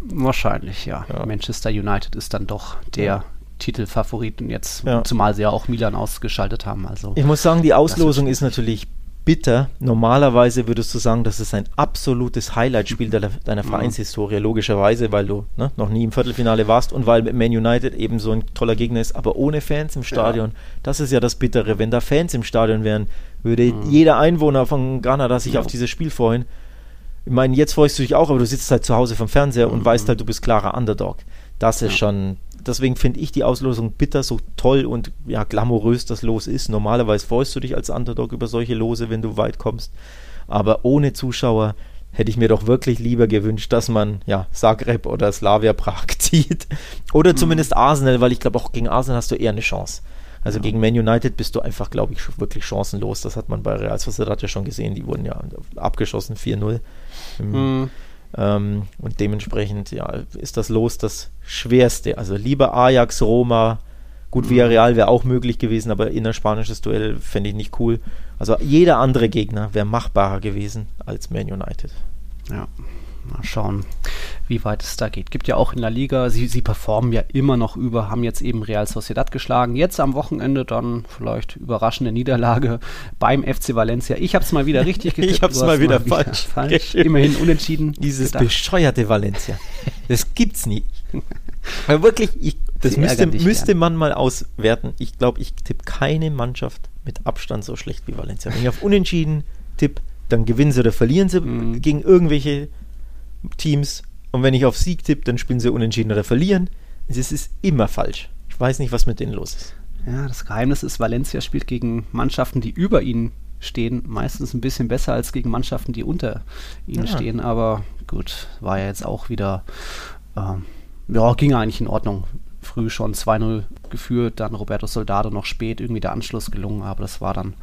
Wahrscheinlich, ja. ja. Manchester United ist dann doch der Titelfavorit und jetzt, zumal sie ja auch Milan ausgeschaltet haben. Also ich muss sagen, die Auslosung ist natürlich bitter. Normalerweise würdest du sagen, das ist ein absolutes Highlight-Spiel deiner, deiner Vereinshistorie, logischerweise, weil du ne, noch nie im Viertelfinale warst und weil Man United eben so ein toller Gegner ist, aber ohne Fans im Stadion. Ja. Das ist ja das Bittere. Wenn da Fans im Stadion wären, würde mhm. jeder Einwohner von Ghana sich ja. auf dieses Spiel freuen. Ich meine, jetzt freust du dich auch, aber du sitzt halt zu Hause vom Fernseher mhm. und weißt halt, du bist klarer Underdog. Das ist ja. schon, deswegen finde ich die Auslosung bitter, so toll und ja, glamourös das Los ist. Normalerweise freust du dich als Underdog über solche Lose, wenn du weit kommst. Aber ohne Zuschauer hätte ich mir doch wirklich lieber gewünscht, dass man ja Zagreb oder Slavia Prag zieht. Oder mhm. zumindest Arsenal, weil ich glaube, auch gegen Arsenal hast du eher eine Chance. Also ja. gegen Man United bist du einfach, glaube ich, wirklich chancenlos. Das hat man bei Real Sociedad ja schon gesehen. Die wurden ja abgeschossen 4-0. Mhm. Ähm, und dementsprechend ja, ist das Los das Schwerste. Also lieber Ajax, Roma, gut, mhm. Villarreal wäre auch möglich gewesen, aber innerspanisches Duell fände ich nicht cool. Also jeder andere Gegner wäre machbarer gewesen als Man United. Ja, Mal schauen, wie weit es da geht. Gibt ja auch in der Liga, sie, sie performen ja immer noch über, haben jetzt eben Real Sociedad geschlagen. Jetzt am Wochenende dann vielleicht überraschende Niederlage beim FC Valencia. Ich habe es mal wieder richtig getippt. ich habe es mal wieder mal falsch. falsch. Immerhin unentschieden. Dieses gedacht. bescheuerte Valencia. Das gibt's nie. Weil wirklich, ich, das müsste, müsste man mal auswerten. Ich glaube, ich tippe keine Mannschaft mit Abstand so schlecht wie Valencia. Wenn ich auf Unentschieden tippe, dann gewinnen sie oder verlieren sie mhm. gegen irgendwelche Teams und wenn ich auf Sieg tippe, dann spielen sie unentschieden oder verlieren. Es ist immer falsch. Ich weiß nicht, was mit denen los ist. Ja, das Geheimnis ist, Valencia spielt gegen Mannschaften, die über ihnen stehen, meistens ein bisschen besser als gegen Mannschaften, die unter ihnen ja. stehen. Aber gut, war ja jetzt auch wieder, ähm, ja, ging eigentlich in Ordnung. Früh schon 2-0 geführt, dann Roberto Soldado noch spät irgendwie der Anschluss gelungen, aber das war dann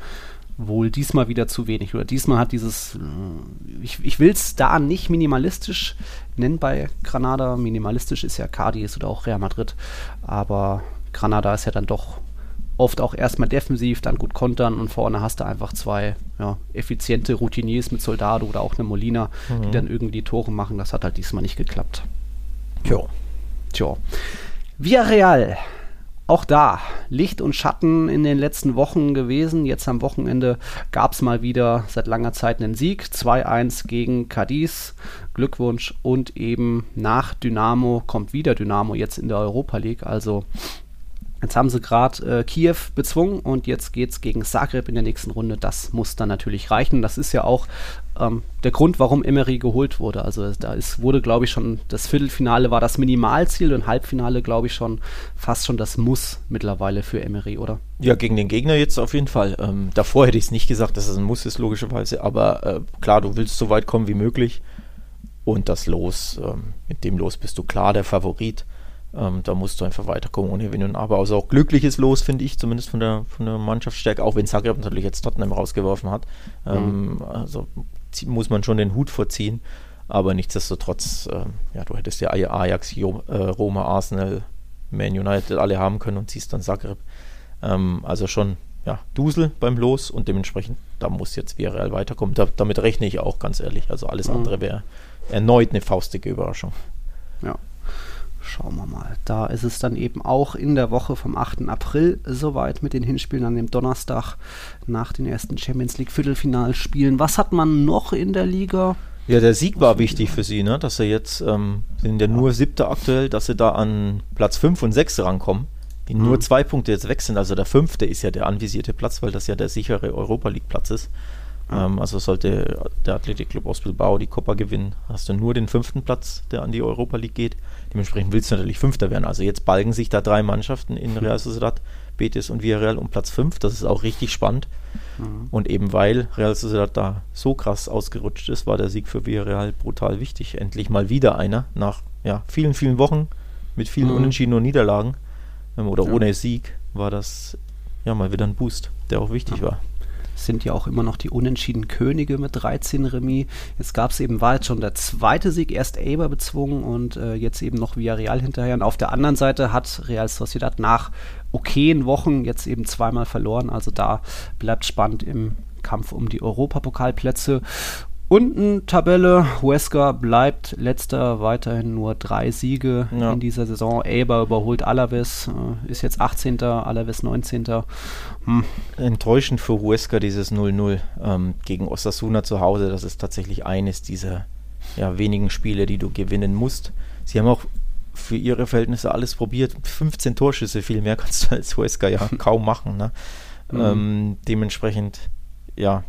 wohl diesmal wieder zu wenig. Oder diesmal hat dieses, äh, ich, ich will es da nicht minimalistisch nennen bei Granada. Minimalistisch ist ja Cadiz oder auch Real Madrid. Aber Granada ist ja dann doch oft auch erstmal defensiv, dann gut kontern und vorne hast du einfach zwei ja, effiziente Routiniers mit Soldado oder auch eine Molina, mhm. die dann irgendwie Tore machen. Das hat halt diesmal nicht geklappt. Tja. Tja. Villarreal auch da Licht und Schatten in den letzten Wochen gewesen. Jetzt am Wochenende gab es mal wieder seit langer Zeit einen Sieg. 2-1 gegen Cadiz. Glückwunsch. Und eben nach Dynamo kommt wieder Dynamo jetzt in der Europa League. Also Jetzt haben sie gerade äh, Kiew bezwungen und jetzt geht es gegen Zagreb in der nächsten Runde. Das muss dann natürlich reichen. Das ist ja auch ähm, der Grund, warum Emery geholt wurde. Also da ist, wurde, glaube ich, schon das Viertelfinale war das Minimalziel und Halbfinale, glaube ich, schon fast schon das Muss mittlerweile für Emery, oder? Ja, gegen den Gegner jetzt auf jeden Fall. Ähm, davor hätte ich es nicht gesagt, dass es ein Muss ist, logischerweise. Aber äh, klar, du willst so weit kommen wie möglich. Und das Los, ähm, mit dem Los bist du klar der Favorit. Ähm, da musst du einfach weiterkommen ohne Wenn und Aber. Also auch glückliches Los, finde ich, zumindest von der, von der Mannschaftsstärke, auch wenn Zagreb natürlich jetzt Tottenham rausgeworfen hat. Ähm, mhm. Also muss man schon den Hut vorziehen. Aber nichtsdestotrotz, äh, ja, du hättest ja Ajax, jo, äh, Roma, Arsenal, Man United alle haben können und ziehst dann Zagreb. Ähm, also schon, ja, Dusel beim Los und dementsprechend, da muss jetzt Villarreal weiterkommen. Da, damit rechne ich auch, ganz ehrlich. Also alles mhm. andere wäre erneut eine faustige Überraschung. Ja. Schauen wir mal. Da ist es dann eben auch in der Woche vom 8. April soweit mit den Hinspielen an dem Donnerstag nach den ersten Champions League Viertelfinalspielen. Was hat man noch in der Liga? Ja, der Sieg war wichtig für sie, ne? dass sie jetzt, ähm, sind ja nur siebte aktuell, dass sie da an Platz 5 und 6 rankommen, die mhm. nur zwei Punkte jetzt weg sind. Also der fünfte ist ja der anvisierte Platz, weil das ja der sichere Europa League Platz ist. Ähm, also sollte der Athletic Club aus Bilbao die Copa gewinnen, hast du nur den fünften Platz, der an die Europa League geht. Dementsprechend willst du natürlich Fünfter werden. Also jetzt balgen sich da drei Mannschaften in Real Sociedad, Betis und Villarreal um Platz 5. Das ist auch richtig spannend. Mhm. Und eben weil Real Sociedad da so krass ausgerutscht ist, war der Sieg für Villarreal brutal wichtig. Endlich mal wieder einer nach ja, vielen, vielen Wochen mit vielen mhm. Unentschieden und Niederlagen ähm, oder ja. ohne Sieg war das ja mal wieder ein Boost, der auch wichtig ja. war sind ja auch immer noch die unentschieden Könige mit 13 Remis. Jetzt gab es eben, war jetzt schon der zweite Sieg, erst Eber bezwungen und äh, jetzt eben noch Villarreal hinterher. Und auf der anderen Seite hat Real Sociedad nach okayen Wochen jetzt eben zweimal verloren. Also da bleibt spannend im Kampf um die Europapokalplätze. Unten Tabelle, Huesca bleibt letzter, weiterhin nur drei Siege ja. in dieser Saison. Eber überholt Alaves, äh, ist jetzt 18., Alaves 19. Hm. Enttäuschend für Huesca dieses 0-0 ähm, gegen Osasuna zu Hause. Das ist tatsächlich eines dieser ja, wenigen Spiele, die du gewinnen musst. Sie haben auch für ihre Verhältnisse alles probiert. 15 Torschüsse, viel mehr kannst du als Huesca ja kaum machen. Ne? Mhm. Ähm, dementsprechend, ja,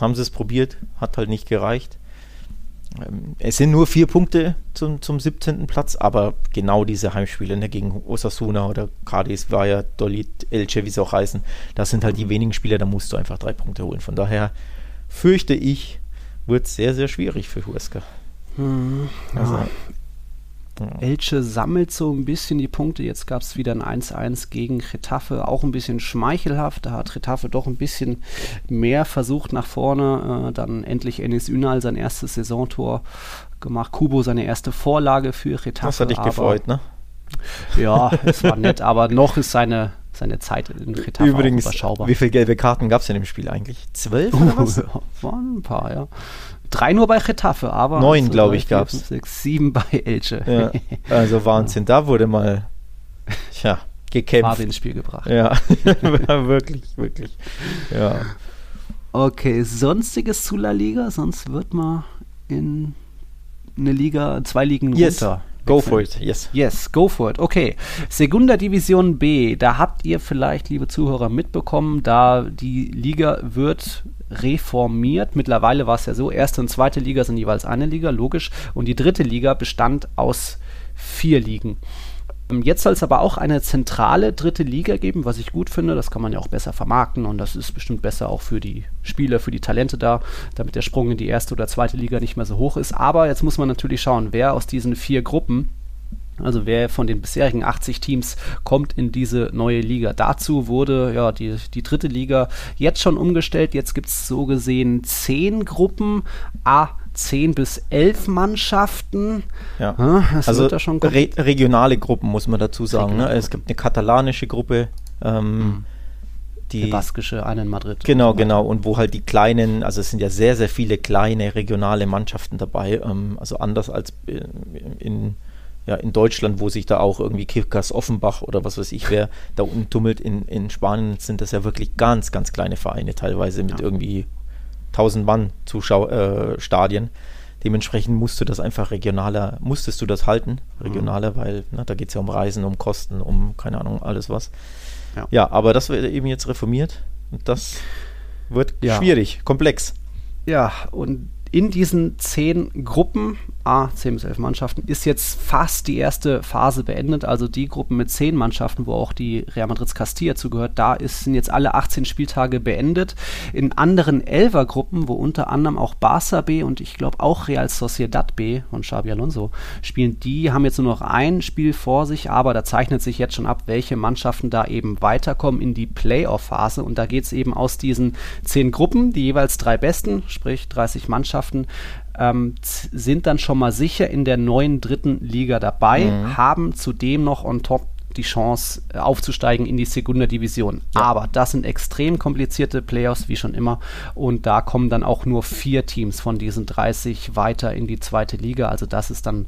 haben sie es probiert, hat halt nicht gereicht. Ähm, es sind nur vier Punkte zum, zum 17. Platz, aber genau diese Heimspiele ne, gegen Osasuna oder Cadiz, Vaya, Dolit, Elche, wie sie auch heißen, das sind halt die wenigen Spiele, da musst du einfach drei Punkte holen. Von daher fürchte ich, wird es sehr, sehr schwierig für Huesca. Hm, also, ja. Elche sammelt so ein bisschen die Punkte. Jetzt gab es wieder ein 1-1 gegen Retafe, auch ein bisschen schmeichelhaft. Da hat Retafe doch ein bisschen mehr versucht nach vorne. Äh, dann endlich Enes Ünal sein erstes Saisontor gemacht. Kubo seine erste Vorlage für Retafe. Das hat dich gefreut, ne? Ja, es war nett, aber noch ist seine seine Zeit in Retafe Übrigens, überschaubar. Wie viele gelbe Karten gab es in dem Spiel eigentlich? Zwölf oder was? Waren ein paar, ja. Drei nur bei Getafe, aber. Neun, also glaube ich, gab es. Sechs, sieben bei Elche. Ja, also Wahnsinn. Da wurde mal, tja, gekämpft. Farbe ins Spiel gebracht. Ja, wirklich, wirklich. Ja. Okay, sonstiges zu La Liga, sonst wird man in eine Liga, zwei Ligen yes. runter. Go for it, yes. Yes, go for it. Okay. Segunda Division B, da habt ihr vielleicht, liebe Zuhörer, mitbekommen, da die Liga wird reformiert. Mittlerweile war es ja so, erste und zweite Liga sind jeweils eine Liga, logisch. Und die dritte Liga bestand aus vier Ligen. Ähm, jetzt soll es aber auch eine zentrale dritte Liga geben, was ich gut finde. Das kann man ja auch besser vermarkten und das ist bestimmt besser auch für die Spieler, für die Talente da, damit der Sprung in die erste oder zweite Liga nicht mehr so hoch ist. Aber jetzt muss man natürlich schauen, wer aus diesen vier Gruppen also wer von den bisherigen 80 Teams kommt in diese neue Liga. Dazu wurde ja die, die dritte Liga jetzt schon umgestellt. Jetzt gibt es so gesehen zehn Gruppen, a 10 bis 11 Mannschaften. Ja. also re regionale Gruppen muss man dazu sagen. Ne? Es gibt eine katalanische Gruppe. Ähm, mhm. Die eine baskische, eine in Madrid. Genau, genau. Und wo halt die kleinen, also es sind ja sehr, sehr viele kleine regionale Mannschaften dabei. Ähm, also anders als in, in ja, in Deutschland, wo sich da auch irgendwie Kickers Offenbach oder was weiß ich wer da unten tummelt, in, in Spanien sind das ja wirklich ganz, ganz kleine Vereine, teilweise mit ja. irgendwie 1000 Mann Zuschauerstadien. Äh, Dementsprechend musst du das einfach regionaler, musstest du das halten, regionaler, mhm. weil ne, da geht es ja um Reisen, um Kosten, um keine Ahnung, alles was. Ja, ja aber das wird eben jetzt reformiert und das wird ja. schwierig, komplex. Ja, und in diesen zehn Gruppen A, 10 bis 11 Mannschaften, ist jetzt fast die erste Phase beendet. Also die Gruppen mit 10 Mannschaften, wo auch die Real Madrid's Castilla zugehört, da ist, sind jetzt alle 18 Spieltage beendet. In anderen 11er Gruppen, wo unter anderem auch Barça B und ich glaube auch Real Sociedad B von Xabi Alonso spielen, die haben jetzt nur noch ein Spiel vor sich, aber da zeichnet sich jetzt schon ab, welche Mannschaften da eben weiterkommen in die Playoff-Phase. Und da geht es eben aus diesen 10 Gruppen, die jeweils drei besten, sprich 30 Mannschaften, ähm, sind dann schon mal sicher in der neuen dritten Liga dabei, mhm. haben zudem noch on top die Chance äh, aufzusteigen in die Segunda Division. Ja. Aber das sind extrem komplizierte Playoffs, wie schon immer. Und da kommen dann auch nur vier Teams von diesen 30 weiter in die zweite Liga. Also das ist dann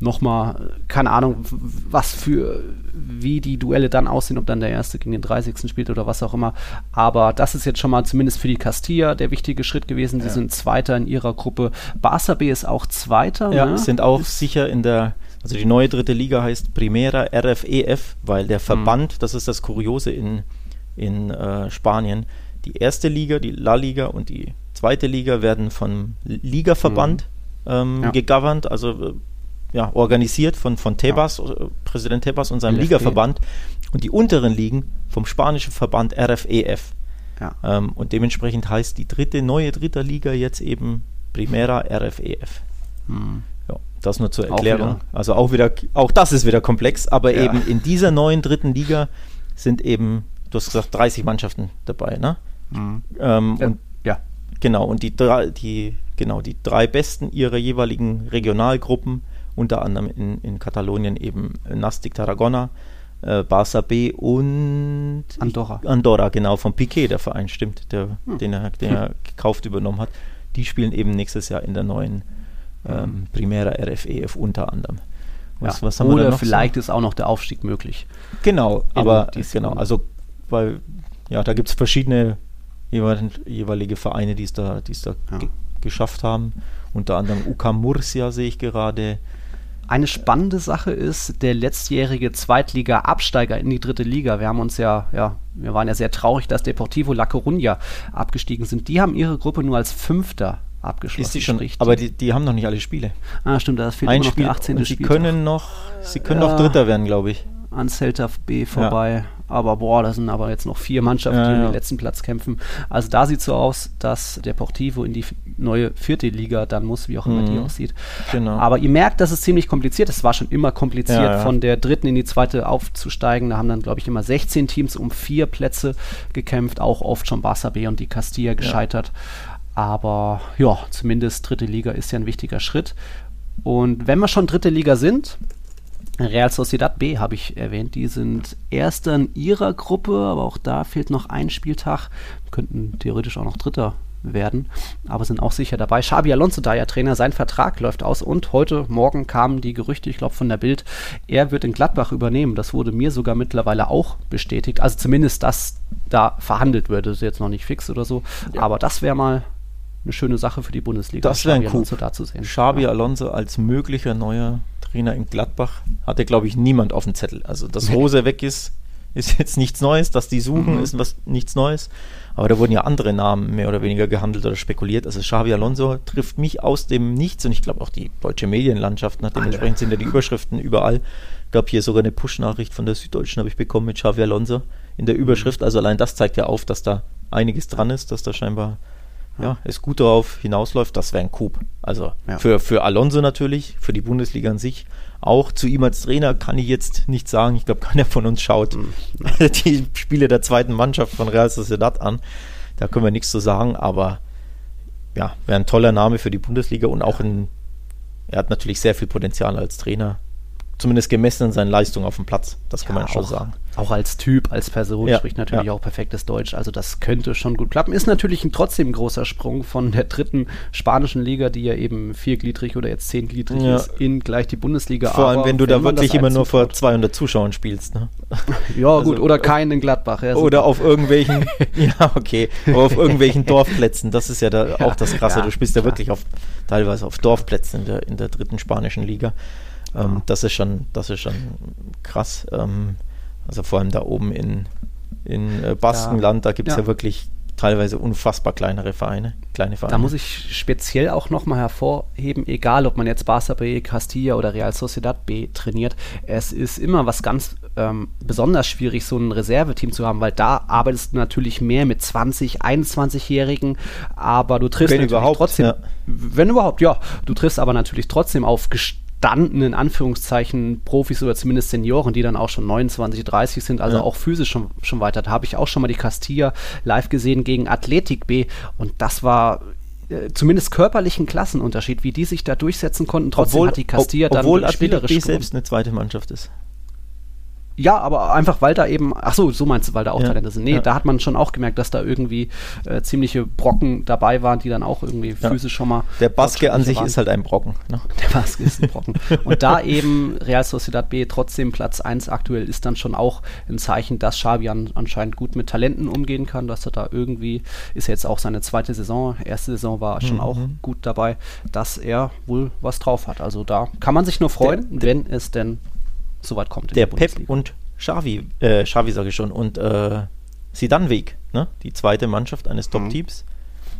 nochmal, keine Ahnung, was für, wie die Duelle dann aussehen, ob dann der Erste gegen den 30. spielt oder was auch immer. Aber das ist jetzt schon mal zumindest für die Castilla der wichtige Schritt gewesen. Sie ja. sind Zweiter in ihrer Gruppe. Barça B ist auch Zweiter. Ja, ne? sind auch ist sicher in der, also die neue dritte Liga heißt Primera RFEF, e weil der mhm. Verband, mhm. das ist das Kuriose in, in äh, Spanien, die erste Liga, die La Liga und die zweite Liga werden vom Ligaverband mhm. ähm, ja. gegoverned, also ja, organisiert von, von Tebas, ja. Äh, Präsident Tebas und seinem LFP. Ligaverband und die unteren Ligen vom spanischen Verband RFEF. E ja. Ähm, und dementsprechend heißt die dritte, neue dritte Liga jetzt eben Primera RFEF. E hm. Ja, das nur zur Erklärung. Auch also auch wieder, auch das ist wieder komplex, aber ja. eben in dieser neuen dritten Liga sind eben, du hast gesagt, 30 Mannschaften dabei, ne? Mhm. Ähm, ja. Und ja. Genau, und die drei, die, genau, die drei besten ihrer jeweiligen Regionalgruppen unter anderem in, in Katalonien eben Nastic Tarragona, äh, Barça B und Andorra. Andorra, genau, von Piquet, der Verein, stimmt, der, hm. den, er, den er gekauft übernommen hat. die spielen eben nächstes Jahr in der neuen ähm, Primera RFEF unter anderem. Was, ja, was oder vielleicht so? ist auch noch der Aufstieg möglich. Genau, aber genau, also weil ja, da gibt es verschiedene jeweilige Vereine, die es da, die's da ja. geschafft haben. Unter anderem UK Murcia sehe ich gerade. Eine spannende Sache ist der letztjährige Zweitliga-Absteiger in die dritte Liga. Wir haben uns ja, ja, wir waren ja sehr traurig, dass Deportivo La Coruña abgestiegen sind. Die haben ihre Gruppe nur als Fünfter abgeschlossen. Ist die schon, richtig? aber die, die haben noch nicht alle Spiele. Ah, stimmt, da fehlt Ein noch Spiel, der 18. Sie können noch, sie können ja, noch Dritter werden, glaube ich. An Celta B vorbei. Ja. Aber boah, da sind aber jetzt noch vier Mannschaften, ja, die um den letzten Platz kämpfen. Also da sieht es so aus, dass der Portivo in die neue vierte Liga dann muss, wie auch immer mhm. die aussieht. Genau. Aber ihr merkt, dass es ziemlich kompliziert ist. Es war schon immer kompliziert, ja, ja. von der dritten in die zweite aufzusteigen. Da haben dann, glaube ich, immer 16 Teams um vier Plätze gekämpft, auch oft schon Barça B und die Castilla gescheitert. Aber ja, zumindest dritte Liga ist ja ein wichtiger Schritt. Und wenn wir schon dritte Liga sind, Real Sociedad B habe ich erwähnt, die sind Erster in ihrer Gruppe, aber auch da fehlt noch ein Spieltag, könnten theoretisch auch noch Dritter werden, aber sind auch sicher dabei. Xabi Alonso, da ja Trainer, sein Vertrag läuft aus und heute Morgen kamen die Gerüchte, ich glaube von der Bild, er wird in Gladbach übernehmen. Das wurde mir sogar mittlerweile auch bestätigt. Also zumindest, dass da verhandelt wird, das ist jetzt noch nicht fix oder so, ja. aber das wäre mal eine schöne Sache für die Bundesliga. Das wäre ein Alonso da zu sehen. Xabi ja. Alonso als möglicher neuer Trainer in Gladbach hatte, glaube ich, niemand auf dem Zettel. Also, dass Rose weg ist, ist jetzt nichts Neues. Dass die suchen, mhm. ist was nichts Neues. Aber da wurden ja andere Namen mehr oder weniger gehandelt oder spekuliert. Also Xavi Alonso trifft mich aus dem Nichts und ich glaube auch die deutsche Medienlandschaft. Ne? Dementsprechend sind ja die Überschriften überall. Gab hier sogar eine Push-Nachricht von der Süddeutschen, habe ich bekommen mit Xavi Alonso in der Überschrift. Also allein das zeigt ja auf, dass da einiges dran ist, dass da scheinbar ja, es gut darauf hinausläuft, das wäre ein Coup. Also ja. für, für Alonso natürlich, für die Bundesliga an sich. Auch zu ihm als Trainer kann ich jetzt nicht sagen. Ich glaube, keiner von uns schaut mhm. die Spiele der zweiten Mannschaft von Real Sociedad an. Da können wir nichts zu sagen, aber ja, wäre ein toller Name für die Bundesliga und auch ein, er hat natürlich sehr viel Potenzial als Trainer zumindest gemessen an seinen Leistungen auf dem Platz. Das kann ja, man schon auch, sagen. Auch als Typ, als Person ja, spricht natürlich ja. auch perfektes Deutsch. Also das könnte schon gut klappen. Ist natürlich ein, trotzdem ein großer Sprung von der dritten spanischen Liga, die ja eben viergliedrig oder jetzt zehngliedrig ist, in gleich die Bundesliga. Vor allem, wenn du da wirklich immer nur vor 200 Zuschauern spielst. Ne? Ja also, gut, oder keinen in Gladbach. oder auf irgendwelchen, ja okay, auf irgendwelchen Dorfplätzen. Das ist ja da auch das Krasse. du spielst ja wirklich auf teilweise auf Dorfplätzen in der, in der dritten spanischen Liga. Ähm, das ist schon, das ist schon krass. Ähm, also vor allem da oben in, in äh, Baskenland, da gibt es ja. ja wirklich teilweise unfassbar kleinere Vereine, kleine Vereine. Da muss ich speziell auch nochmal hervorheben, egal ob man jetzt Barça B, Castilla oder Real Sociedad B trainiert, es ist immer was ganz ähm, besonders schwierig, so ein Reserveteam zu haben, weil da arbeitest du natürlich mehr mit 20, 21-Jährigen, aber du triffst wenn überhaupt, trotzdem, ja. wenn überhaupt, ja, du triffst aber natürlich trotzdem auf gestandenen, in Anführungszeichen, Profis oder zumindest Senioren, die dann auch schon 29, 30 sind, also ja. auch physisch schon, schon weiter. Da habe ich auch schon mal die Castilla live gesehen gegen Athletik B und das war äh, zumindest körperlichen Klassenunterschied, wie die sich da durchsetzen konnten. Trotzdem obwohl, hat die Castilla ob, dann obwohl spielerisch B selbst eine zweite Mannschaft ist. Ja, aber einfach, weil da eben, ach so, so meinst du, weil da auch ja. Talente sind. Nee, ja. da hat man schon auch gemerkt, dass da irgendwie äh, ziemliche Brocken dabei waren, die dann auch irgendwie ja. physisch schon mal. Der Baske an sich waren. ist halt ein Brocken. Ne? Der Baske ist ein Brocken. Und da eben Real Sociedad B trotzdem Platz 1 aktuell ist dann schon auch ein Zeichen, dass Xabi an, anscheinend gut mit Talenten umgehen kann, dass er da irgendwie, ist jetzt auch seine zweite Saison, erste Saison war schon mhm. auch gut dabei, dass er wohl was drauf hat. Also da kann man sich nur freuen, der, wenn es denn soweit kommt. Der Pep und Xavi, äh, Xavi sage ich schon, und äh, Sidanweg, ne? die zweite Mannschaft eines mhm. Top-Teams,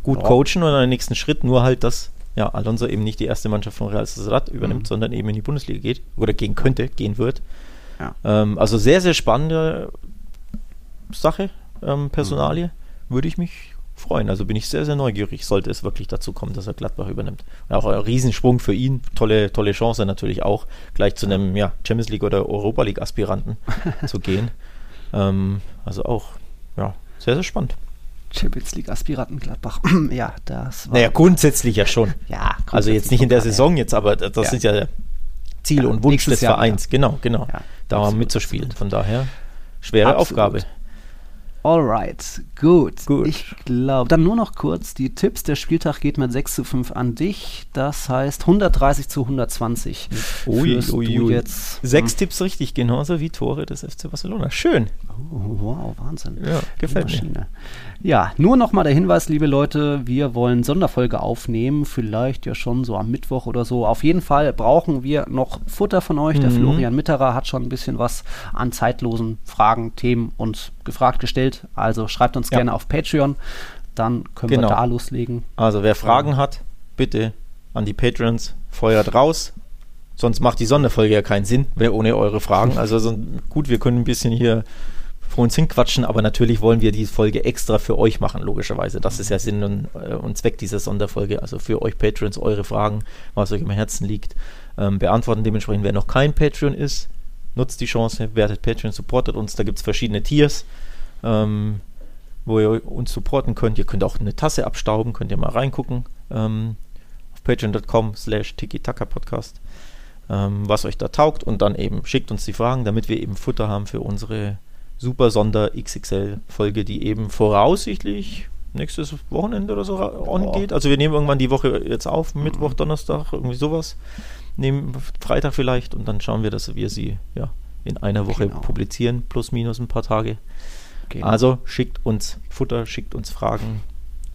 gut ja. coachen und einen nächsten Schritt, nur halt, dass ja, Alonso eben nicht die erste Mannschaft von Real Sociedad übernimmt, mhm. sondern eben in die Bundesliga geht oder gehen könnte, gehen wird. Ja. Ähm, also sehr, sehr spannende Sache, ähm, Personalie, mhm. würde ich mich freuen. Also bin ich sehr, sehr neugierig, sollte es wirklich dazu kommen, dass er Gladbach übernimmt. Und auch ein Riesensprung für ihn, tolle, tolle Chance natürlich auch, gleich zu einem ja, Champions League oder Europa League Aspiranten zu gehen. Ähm, also auch, ja, sehr, sehr spannend. Champions League Aspiranten Gladbach. ja, das war. Naja, grundsätzlich ja schon. ja, also jetzt nicht in der Saison jetzt, aber das ja. sind ja Ziel ja, und Wunsch des Vereins. Genau, genau. Ja, da mal mitzuspielen. Von daher schwere absolut. Aufgabe. Alright, gut. Gut. Ich glaube, dann nur noch kurz die Tipps. Der Spieltag geht mit 6 zu 5 an dich. Das heißt 130 zu 120. Ui, ui, du ui. jetzt. Sechs Tipps richtig, genauso wie Tore des FC Barcelona. Schön. Oh, wow, Wahnsinn. Ja, gefällt mir. Ja, nur noch mal der Hinweis, liebe Leute, wir wollen Sonderfolge aufnehmen, vielleicht ja schon so am Mittwoch oder so. Auf jeden Fall brauchen wir noch Futter von euch. Der Mhm. Florian Mitterer hat schon ein bisschen was an zeitlosen Fragen, Themen uns gefragt gestellt. Also schreibt uns Ja. gerne auf Patreon, dann können Genau. wir da loslegen. Also wer Fragen hat, bitte an die Patrons, feuert raus. Sonst macht die Sonderfolge ja keinen Sinn, wer ohne eure Fragen. Also so, gut, wir können ein bisschen hier vor uns hinquatschen, aber natürlich wollen wir die Folge extra für euch machen, logischerweise. Das ist ja Sinn und, äh, und Zweck dieser Sonderfolge. Also für euch Patrons eure Fragen, was euch im Herzen liegt, ähm, beantworten. Dementsprechend, wer noch kein Patreon ist, nutzt die Chance, werdet Patreon, supportet uns. Da gibt es verschiedene Tiers, ähm, wo ihr uns supporten könnt. Ihr könnt auch eine Tasse abstauben, könnt ihr mal reingucken. Ähm, auf patreon.com slash tiki-taka-podcast, ähm, was euch da taugt und dann eben schickt uns die Fragen, damit wir eben Futter haben für unsere super Sonder XXL-Folge, die eben voraussichtlich nächstes Wochenende oder so on geht. Also wir nehmen irgendwann die Woche jetzt auf, Mittwoch, Donnerstag, irgendwie sowas. Nehmen Freitag vielleicht und dann schauen wir, dass wir sie ja in einer Woche Genau. publizieren, plus minus ein paar Tage. Genau. Also schickt uns Futter, schickt uns Fragen,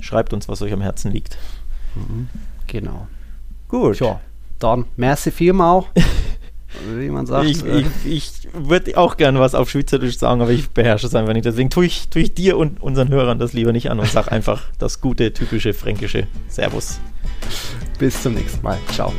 schreibt uns, was euch am Herzen liegt. genau. Gut. Tja, dann merci vielmal. Wie man sagt. Ich, äh, ich, ich würde auch gerne was auf Schweizerdeutsch sagen, aber ich beherrsche es einfach nicht. Deswegen tue ich, tue ich dir und unseren Hörern das lieber nicht an und sag einfach das gute, typische fränkische Servus. bis zum nächsten Mal. Ciao.